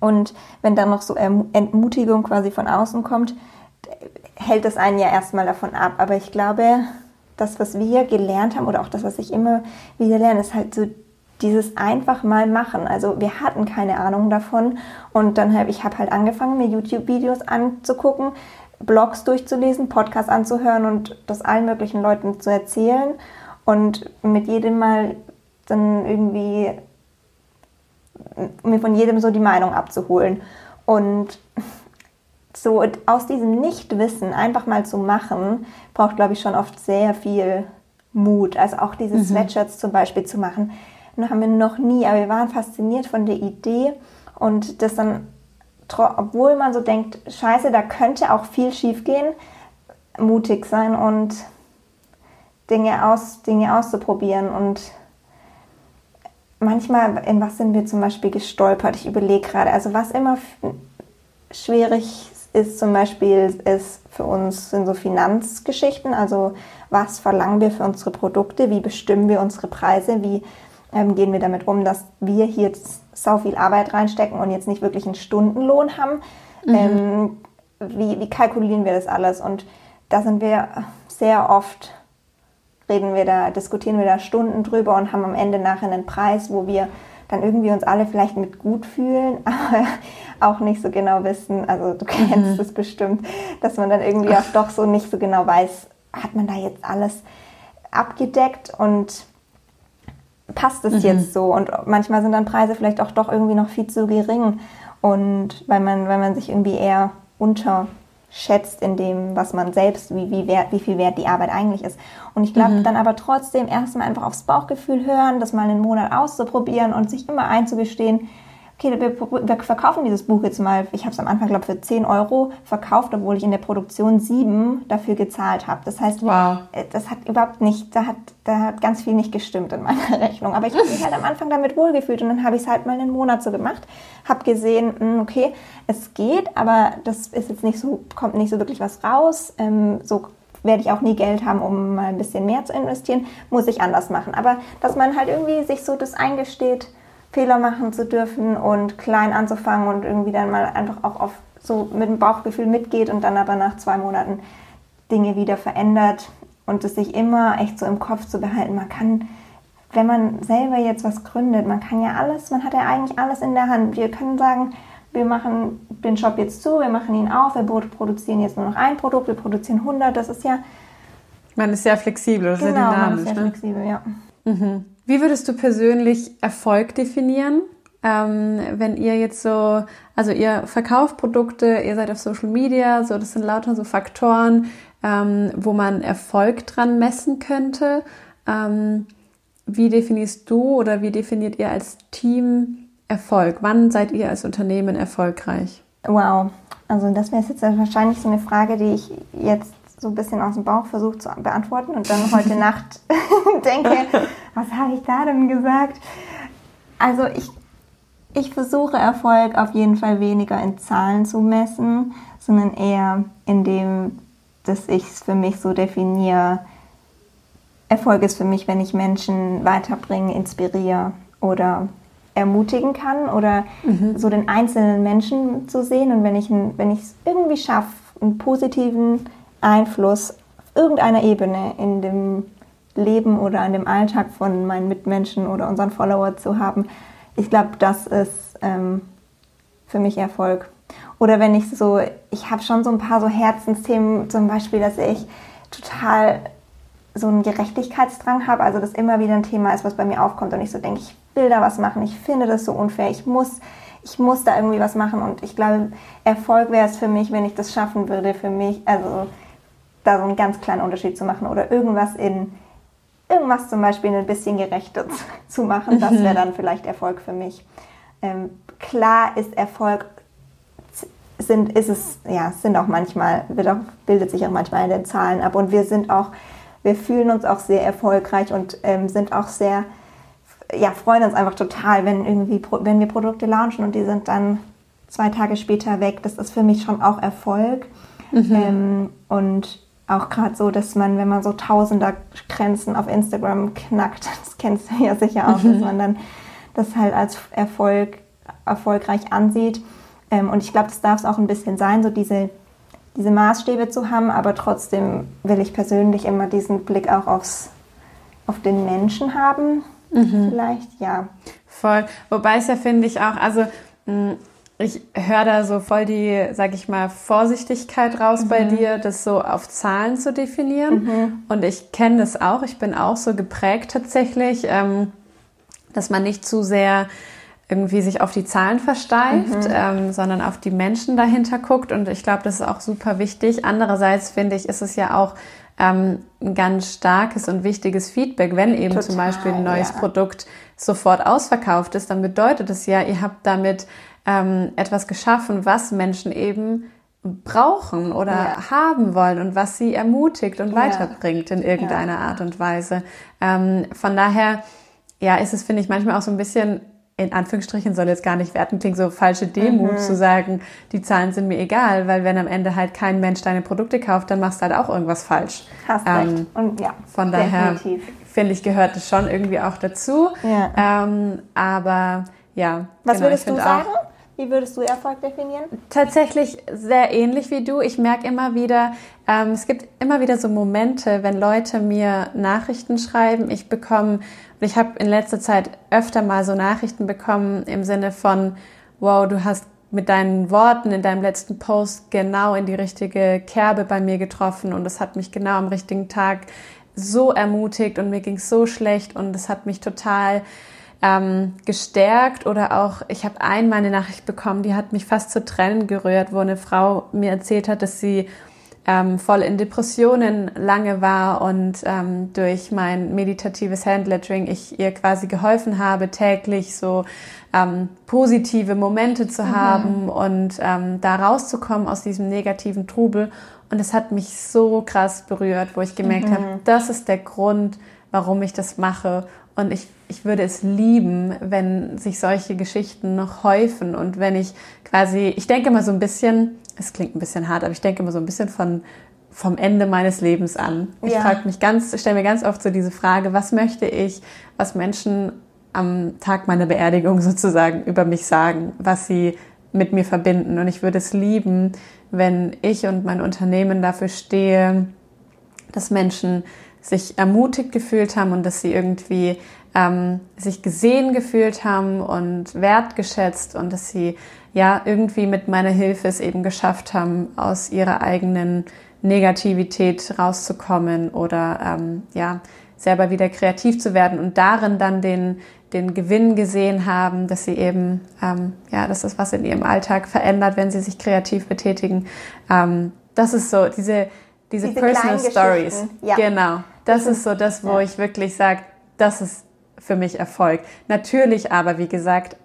A: Und wenn dann noch so Entmutigung quasi von außen kommt, hält es einen ja erstmal davon ab. Aber ich glaube, das, was wir gelernt haben oder auch das, was ich immer wieder lerne, ist halt so dieses einfach mal machen. Also wir hatten keine Ahnung davon und dann habe ich habe halt angefangen, mir YouTube-Videos anzugucken, Blogs durchzulesen, Podcasts anzuhören und das allen möglichen Leuten zu erzählen und mit jedem Mal dann irgendwie mir von jedem so die Meinung abzuholen. Und so aus diesem Nichtwissen einfach mal zu machen, braucht, glaube ich, schon oft sehr viel Mut. Also auch diese mhm. Sweatshirts zum Beispiel zu machen, das haben wir noch nie, aber wir waren fasziniert von der Idee und das dann, obwohl man so denkt, scheiße, da könnte auch viel schief gehen, mutig sein und Dinge, aus, Dinge auszuprobieren und manchmal, in was sind wir zum Beispiel gestolpert? Ich überlege gerade, also was immer schwierig ist zum Beispiel, ist für uns sind so Finanzgeschichten, also was verlangen wir für unsere Produkte, wie bestimmen wir unsere Preise, wie ähm, gehen wir damit um, dass wir hier jetzt so viel Arbeit reinstecken und jetzt nicht wirklich einen Stundenlohn haben. Mhm. Ähm, wie, wie kalkulieren wir das alles? Und da sind wir sehr oft reden wir da, diskutieren wir da Stunden drüber und haben am Ende nachher einen Preis, wo wir dann irgendwie uns alle vielleicht mit gut fühlen, aber auch nicht so genau wissen, also du kennst mhm. es bestimmt, dass man dann irgendwie auch doch so nicht so genau weiß, hat man da jetzt alles abgedeckt und passt es mhm. jetzt so? Und manchmal sind dann Preise vielleicht auch doch irgendwie noch viel zu gering. Und weil man, weil man sich irgendwie eher unterschätzt in dem, was man selbst, wie, wie, wert, wie viel wert die Arbeit eigentlich ist. Und ich glaube, mhm. dann aber trotzdem erstmal einfach aufs Bauchgefühl hören, das mal einen Monat auszuprobieren und sich immer einzugestehen, okay, wir, wir verkaufen dieses Buch jetzt mal, ich habe es am Anfang, glaube ich, für 10 Euro verkauft, obwohl ich in der Produktion 7 dafür gezahlt habe. Das heißt, wow. Äh, das hat überhaupt nicht, da hat, da hat ganz viel nicht gestimmt in meiner Rechnung. Aber ich habe mich halt am Anfang damit wohlgefühlt und dann habe ich es halt mal einen Monat so gemacht, habe gesehen, hm, okay, es geht, aber das ist jetzt nicht so, kommt nicht so wirklich was raus. Ähm, so werde ich auch nie Geld haben, um mal ein bisschen mehr zu investieren, muss ich anders machen. Aber dass man halt irgendwie sich so das eingesteht, Fehler machen zu dürfen und klein anzufangen und irgendwie dann mal einfach auch auf so mit dem Bauchgefühl mitgeht und dann aber nach zwei Monaten Dinge wieder verändert und es sich immer echt so im Kopf zu behalten. Man kann, wenn man selber jetzt was gründet, man kann ja alles, man hat ja eigentlich alles in der Hand. Wir können sagen, wir machen den Shop jetzt zu, wir machen ihn auf, wir produzieren jetzt nur noch ein Produkt, wir produzieren 100, das ist ja...
B: Man ist sehr flexibel, das
A: genau,
B: ist ja dynamisch.
A: Man ist sehr ne? flexibel, ja.
B: Mhm. Wie würdest du persönlich Erfolg definieren? Ähm, wenn ihr jetzt so, also ihr verkauft Produkte, ihr seid auf Social Media, so das sind lauter so Faktoren, ähm, wo man Erfolg dran messen könnte. Ähm, wie definierst du oder wie definiert ihr als Team Erfolg? Wann seid ihr als Unternehmen erfolgreich?
A: Wow, also das wäre jetzt wahrscheinlich so eine Frage, die ich jetzt so ein bisschen aus dem Bauch versucht zu beantworten und dann heute Nacht denke, was habe ich da denn gesagt? Also ich, ich versuche Erfolg auf jeden Fall weniger in Zahlen zu messen, sondern eher in dem, dass ich es für mich so definiere. Erfolg ist für mich, wenn ich Menschen weiterbringe, inspiriere oder ermutigen kann oder mhm. so den einzelnen Menschen zu sehen und wenn ich wenn ich es irgendwie schaffe, einen positiven Einfluss auf irgendeiner Ebene in dem Leben oder in dem Alltag von meinen Mitmenschen oder unseren Follower zu haben. Ich glaube, das ist ähm, für mich Erfolg. Oder wenn ich so, ich habe schon so ein paar so Herzensthemen, zum Beispiel, dass ich total so einen Gerechtigkeitsdrang habe, also das immer wieder ein Thema ist, was bei mir aufkommt und ich so denke, ich will da was machen, ich finde das so unfair, ich muss, ich muss da irgendwie was machen und ich glaube, Erfolg wäre es für mich, wenn ich das schaffen würde, für mich, also da so einen ganz kleinen Unterschied zu machen oder irgendwas in irgendwas zum Beispiel ein bisschen gerechter zu machen, das wäre mhm. dann vielleicht Erfolg für mich. Ähm, klar ist Erfolg sind ist es ja sind auch manchmal wird auch, bildet sich auch manchmal in den Zahlen ab und wir sind auch wir fühlen uns auch sehr erfolgreich und ähm, sind auch sehr ja freuen uns einfach total wenn irgendwie wenn wir Produkte launchen und die sind dann zwei Tage später weg das ist für mich schon auch Erfolg mhm. ähm, und auch gerade so, dass man, wenn man so tausender Grenzen auf Instagram knackt, das kennst du ja sicher auch, mhm. dass man dann das halt als Erfolg erfolgreich ansieht. Ähm, und ich glaube, das darf es auch ein bisschen sein, so diese, diese Maßstäbe zu haben, aber trotzdem will ich persönlich immer diesen Blick auch aufs, auf den Menschen haben. Mhm. Vielleicht, ja.
B: Voll. Wobei es ja, finde ich, auch, also ich höre da so voll die, sag ich mal, Vorsichtigkeit raus mhm. bei dir, das so auf Zahlen zu definieren. Mhm. Und ich kenne das auch. Ich bin auch so geprägt tatsächlich, ähm, dass man nicht zu sehr irgendwie sich auf die Zahlen versteift, mhm. ähm, sondern auf die Menschen dahinter guckt. Und ich glaube, das ist auch super wichtig. Andererseits finde ich, ist es ja auch ähm, ein ganz starkes und wichtiges Feedback, wenn eben Total, zum Beispiel ein neues ja. Produkt sofort ausverkauft ist, dann bedeutet es ja, ihr habt damit ähm, etwas geschaffen, was Menschen eben brauchen oder ja. haben wollen und was sie ermutigt und ja. weiterbringt in irgendeiner ja. Art und Weise. Ähm, von daher, ja, ist es, finde ich, manchmal auch so ein bisschen, in Anführungsstrichen soll jetzt gar nicht werten, klingt so falsche Demut mhm. zu sagen, die Zahlen sind mir egal, weil wenn am Ende halt kein Mensch deine Produkte kauft, dann machst du halt auch irgendwas falsch.
A: Hast ähm, recht. Und ja,
B: von daher finde ich, gehört es schon irgendwie auch dazu. Ja. Ähm, aber ja.
A: Was genau, würdest du sagen? Auch, wie würdest du Erfolg definieren?
B: Tatsächlich sehr ähnlich wie du. Ich merke immer wieder, ähm, es gibt immer wieder so Momente, wenn Leute mir Nachrichten schreiben. Ich bekomme, ich habe in letzter Zeit öfter mal so Nachrichten bekommen im Sinne von, wow, du hast mit deinen Worten in deinem letzten Post genau in die richtige Kerbe bei mir getroffen und es hat mich genau am richtigen Tag so ermutigt und mir ging so schlecht und es hat mich total ähm, gestärkt oder auch, ich habe einmal eine Nachricht bekommen, die hat mich fast zu Tränen gerührt, wo eine Frau mir erzählt hat, dass sie ähm, voll in Depressionen lange war und ähm, durch mein meditatives Handlettering ich ihr quasi geholfen habe, täglich so ähm, positive Momente zu mhm. haben und ähm, da rauszukommen aus diesem negativen Trubel. Und es hat mich so krass berührt, wo ich gemerkt mhm. habe, das ist der Grund, warum ich das mache. Und ich, ich würde es lieben, wenn sich solche Geschichten noch häufen und wenn ich quasi, ich denke mal so ein bisschen, es klingt ein bisschen hart, aber ich denke immer so ein bisschen von vom Ende meines Lebens an. Ich ja. frage mich ganz, stelle mir ganz oft so diese Frage, was möchte ich, was Menschen am Tag meiner Beerdigung sozusagen über mich sagen, was sie mit mir verbinden. Und ich würde es lieben, wenn ich und mein Unternehmen dafür stehe, dass Menschen sich ermutigt gefühlt haben und dass sie irgendwie ähm, sich gesehen gefühlt haben und wertgeschätzt und dass sie ja irgendwie mit meiner Hilfe es eben geschafft haben, aus ihrer eigenen Negativität rauszukommen oder ähm, ja selber wieder kreativ zu werden und darin dann den den Gewinn gesehen haben, dass sie eben ähm, ja, dass das was in ihrem Alltag verändert, wenn sie sich kreativ betätigen. Ähm, das ist so diese diese, diese Personal Stories. Ja. Genau. Das, ist so das, wo ja. ich wirklich sage, das ist für mich Erfolg. Natürlich aber, wie gesagt,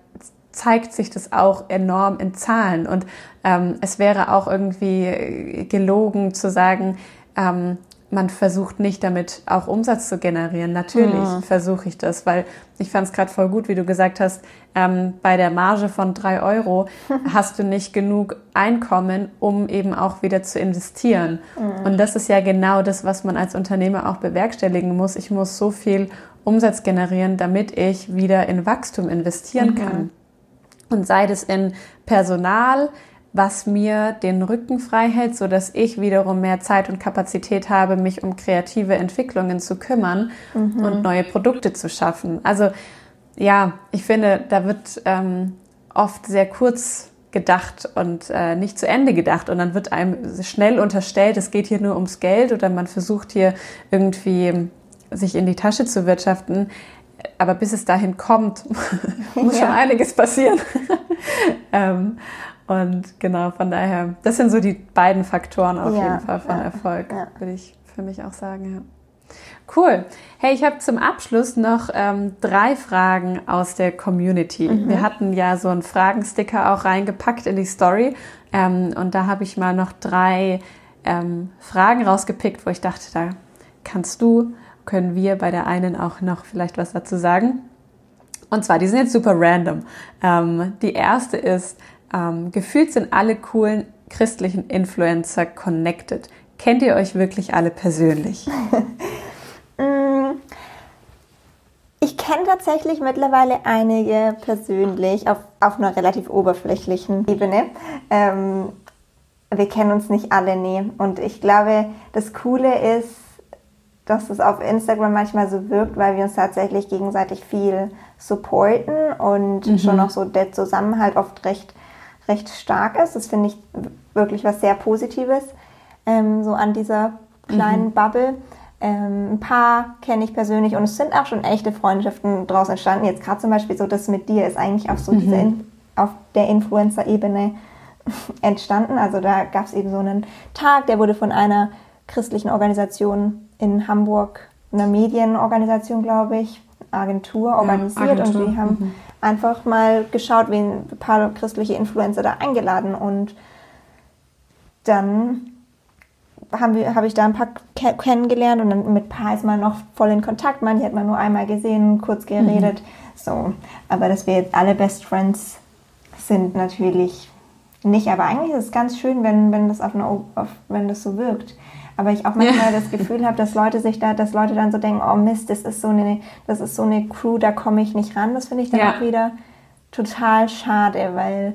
B: zeigt sich das auch enorm in Zahlen. Und ähm, es wäre auch irgendwie gelogen zu sagen, ähm, man versucht nicht damit auch Umsatz zu generieren. Natürlich mhm. versuche ich das, weil ich fand es gerade voll gut, wie du gesagt hast, ähm, bei der Marge von drei Euro hast du nicht genug Einkommen, um eben auch wieder zu investieren. Mhm. Und das ist ja genau das, was man als Unternehmer auch bewerkstelligen muss. Ich muss so viel Umsatz generieren, damit ich wieder in Wachstum investieren mhm. kann und sei es in Personal, was mir den Rücken frei hält, so dass ich wiederum mehr Zeit und Kapazität habe, mich um kreative Entwicklungen zu kümmern mhm. und neue Produkte zu schaffen. Also ja, ich finde, da wird ähm, oft sehr kurz gedacht und äh, nicht zu Ende gedacht und dann wird einem schnell unterstellt, es geht hier nur ums Geld oder man versucht hier irgendwie sich in die Tasche zu wirtschaften aber bis es dahin kommt, muss ja. schon einiges passieren. ähm, und genau, von daher, das sind so die beiden Faktoren auf ja, jeden Fall von ja, Erfolg, würde ich für mich auch sagen. Ja. Cool. Hey, ich habe zum Abschluss noch ähm, drei Fragen aus der Community. Mhm. Wir hatten ja so einen Fragensticker auch reingepackt in die Story. Ähm, und da habe ich mal noch drei ähm, Fragen rausgepickt, wo ich dachte, da kannst du können wir bei der einen auch noch vielleicht was dazu sagen. Und zwar, die sind jetzt super random. Ähm, die erste ist, ähm, gefühlt sind alle coolen christlichen Influencer connected. Kennt ihr euch wirklich alle persönlich?
A: Mm, ich kenne tatsächlich mittlerweile einige persönlich auf, auf einer relativ oberflächlichen Ebene. Ähm, wir kennen uns nicht alle, nee. Und ich glaube, das Coole ist, dass es auf Instagram manchmal so wirkt, weil wir uns tatsächlich gegenseitig viel supporten und mhm. schon auch so der Zusammenhalt oft recht, recht stark ist. Das finde ich wirklich was sehr Positives, ähm, so an dieser kleinen mhm. Bubble. Ähm, ein paar kenne ich persönlich und es sind auch schon echte Freundschaften daraus entstanden. Jetzt gerade zum Beispiel so das mit dir ist eigentlich auch so mhm. diese in, auf der Influencer-Ebene entstanden. Also da gab es eben so einen Tag, der wurde von einer christlichen Organisation in Hamburg, einer Medienorganisation, glaube ich, Agentur organisiert ja, Agentur. und die haben mhm. Einfach mal geschaut, wen ein paar christliche Influencer da eingeladen und dann habe hab ich da ein paar kennengelernt und dann mit ein paar ist man noch voll in Kontakt. Manche hat man nur einmal gesehen, kurz geredet. Mhm. So, aber dass wir jetzt alle Best Friends sind, natürlich nicht. Aber eigentlich ist es ganz schön, wenn, wenn, das, auf eine, auf, wenn das so wirkt. Aber ich auch manchmal ja. das Gefühl habe, dass Leute sich da, dass Leute dann so denken, oh Mist, das ist so eine, das ist so eine Crew, da komme ich nicht ran. Das finde ich dann ja. auch wieder total schade, weil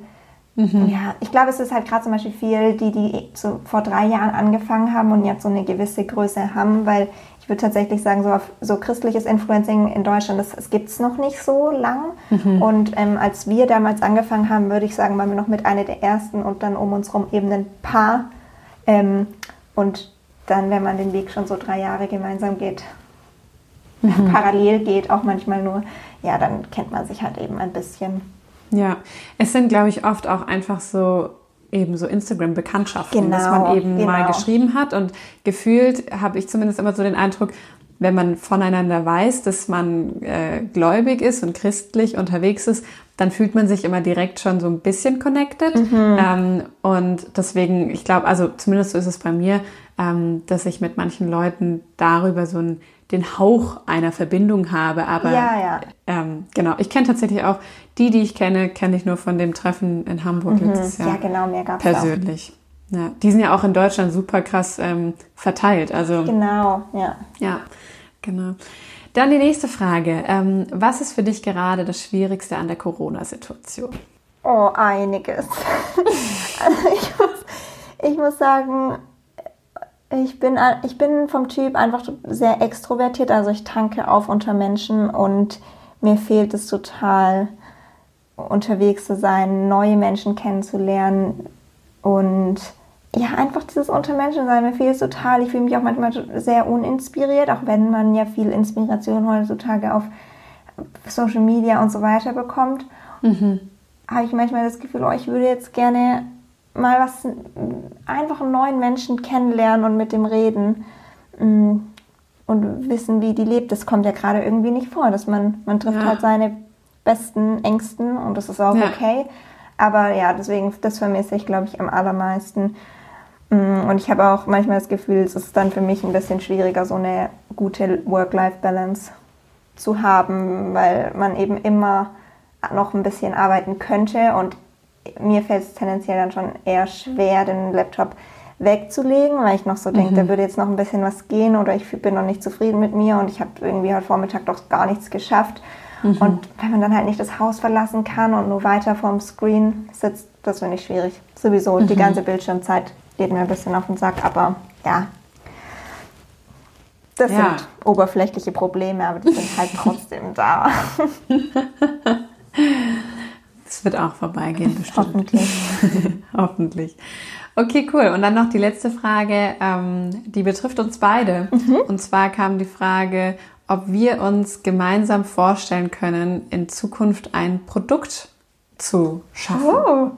A: mhm. ja, ich glaube, es ist halt gerade zum Beispiel viel, die, die so vor drei Jahren angefangen haben und jetzt so eine gewisse Größe haben, weil ich würde tatsächlich sagen, so, so christliches Influencing in Deutschland, das, das gibt es noch nicht so lang. Mhm. Und ähm, als wir damals angefangen haben, würde ich sagen, waren wir noch mit einer der ersten und dann um uns herum eben ein paar. Ähm, und dann, wenn man den Weg schon so drei Jahre gemeinsam geht, mhm. parallel geht, auch manchmal nur, ja, dann kennt man sich halt eben ein bisschen.
B: Ja, es sind, glaube ich, oft auch einfach so eben so Instagram-Bekanntschaften, genau, dass man genau, eben genau. mal geschrieben hat und gefühlt habe ich zumindest immer so den Eindruck, wenn man voneinander weiß, dass man äh, gläubig ist und christlich unterwegs ist, dann fühlt man sich immer direkt schon so ein bisschen connected. Mhm. Ähm, und deswegen, ich glaube, also zumindest so ist es bei mir, ähm, dass ich mit manchen Leuten darüber so ein, den Hauch einer Verbindung habe. Aber
A: ja, ja.
B: Ähm, genau, ich kenne tatsächlich auch die, die ich kenne, kenne ich nur von dem Treffen in Hamburg mhm. letztes Jahr.
A: Ja, genau, mehr gab
B: es Persönlich. Auch. Ja, die sind ja auch in Deutschland super krass ähm, verteilt. Also
A: genau, ja.
B: Ja, genau. Dann die nächste Frage. Ähm, was ist für dich gerade das Schwierigste an der Corona-Situation?
A: Oh, einiges. ich, muss, ich muss sagen, ich bin, ich bin vom Typ einfach sehr extrovertiert. Also ich tanke auf unter Menschen und mir fehlt es total, unterwegs zu sein, neue Menschen kennenzulernen und ja, einfach dieses Untermenschensein, mir fehlt es total. Ich fühle mich auch manchmal sehr uninspiriert, auch wenn man ja viel Inspiration heutzutage auf Social Media und so weiter bekommt. Mhm. Habe ich manchmal das Gefühl, oh, ich würde jetzt gerne mal was, einfach einen neuen Menschen kennenlernen und mit dem reden mm, und wissen, wie die lebt. Das kommt ja gerade irgendwie nicht vor, dass man, man trifft ja. halt seine besten Ängsten und das ist auch ja. okay. Aber ja, deswegen, das vermisse ich, glaube ich, am allermeisten. Mm, und ich habe auch manchmal das Gefühl, es ist dann für mich ein bisschen schwieriger, so eine gute Work-Life-Balance zu haben, weil man eben immer noch ein bisschen arbeiten könnte und mir fällt es tendenziell dann schon eher schwer, den Laptop wegzulegen, weil ich noch so denke, mhm. da würde jetzt noch ein bisschen was gehen oder ich bin noch nicht zufrieden mit mir und ich habe irgendwie heute Vormittag doch gar nichts geschafft. Mhm. Und wenn man dann halt nicht das Haus verlassen kann und nur weiter vorm Screen sitzt, das finde ich schwierig. Sowieso mhm. die ganze Bildschirmzeit geht mir ein bisschen auf den Sack, aber ja. Das ja. sind oberflächliche Probleme, aber die sind halt trotzdem da.
B: Es wird auch vorbeigehen, bestimmt.
A: Hoffentlich.
B: Hoffentlich. Okay, cool. Und dann noch die letzte Frage, ähm, die betrifft uns beide. Mhm. Und zwar kam die Frage, ob wir uns gemeinsam vorstellen können, in Zukunft ein Produkt zu schaffen. Oh.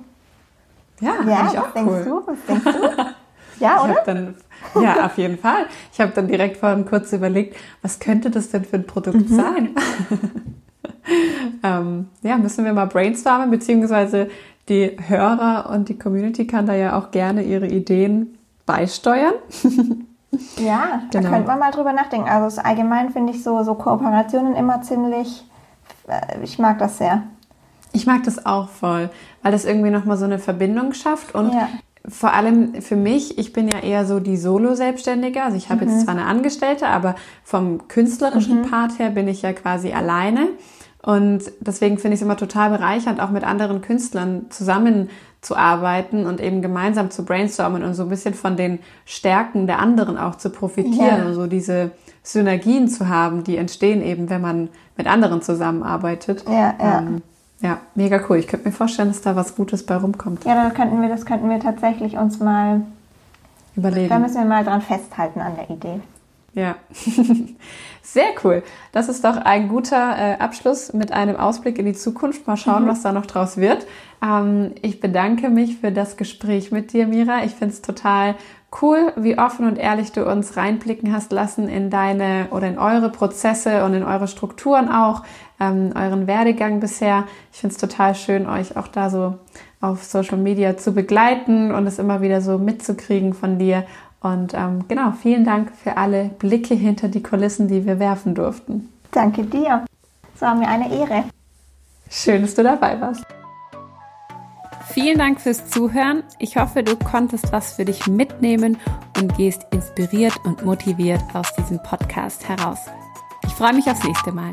A: Ja, ja ich auch denkst cool. du? Was denkst du?
B: Ja, oder? Dann, ja, auf jeden Fall. Ich habe dann direkt vorhin kurz überlegt, was könnte das denn für ein Produkt mhm. sein? ähm, ja, müssen wir mal brainstormen, beziehungsweise die Hörer und die Community kann da ja auch gerne ihre Ideen beisteuern.
A: ja, da genau. könnte man mal drüber nachdenken. Also allgemein finde ich so, so Kooperationen immer ziemlich, äh, ich mag das sehr.
B: Ich mag das auch voll, weil das irgendwie nochmal so eine Verbindung schafft und ja. vor allem für mich, ich bin ja eher so die Solo-Selbstständige, also ich habe mhm. jetzt zwar eine Angestellte, aber vom künstlerischen mhm. Part her bin ich ja quasi alleine. Und deswegen finde ich es immer total bereichernd, auch mit anderen Künstlern zusammenzuarbeiten und eben gemeinsam zu brainstormen und so ein bisschen von den Stärken der anderen auch zu profitieren ja. und so diese Synergien zu haben, die entstehen eben, wenn man mit anderen zusammenarbeitet.
A: Ja, ja. Ähm,
B: ja, mega cool. Ich könnte mir vorstellen, dass da was Gutes bei rumkommt.
A: Ja, da könnten wir, das könnten wir tatsächlich uns mal
B: überlegen.
A: Da müssen wir mal dran festhalten an der Idee.
B: Ja, sehr cool. Das ist doch ein guter äh, Abschluss mit einem Ausblick in die Zukunft. Mal schauen, mhm. was da noch draus wird. Ähm, ich bedanke mich für das Gespräch mit dir, Mira. Ich finde es total cool, wie offen und ehrlich du uns reinblicken hast lassen in deine oder in eure Prozesse und in eure Strukturen auch, ähm, euren Werdegang bisher. Ich finde es total schön, euch auch da so auf Social Media zu begleiten und es immer wieder so mitzukriegen von dir. Und ähm, genau, vielen Dank für alle Blicke hinter die Kulissen, die wir werfen durften.
A: Danke dir. Es war mir eine Ehre.
B: Schön, dass du dabei warst. Vielen Dank fürs Zuhören. Ich hoffe, du konntest was für dich mitnehmen und gehst inspiriert und motiviert aus diesem Podcast heraus. Ich freue mich aufs nächste Mal.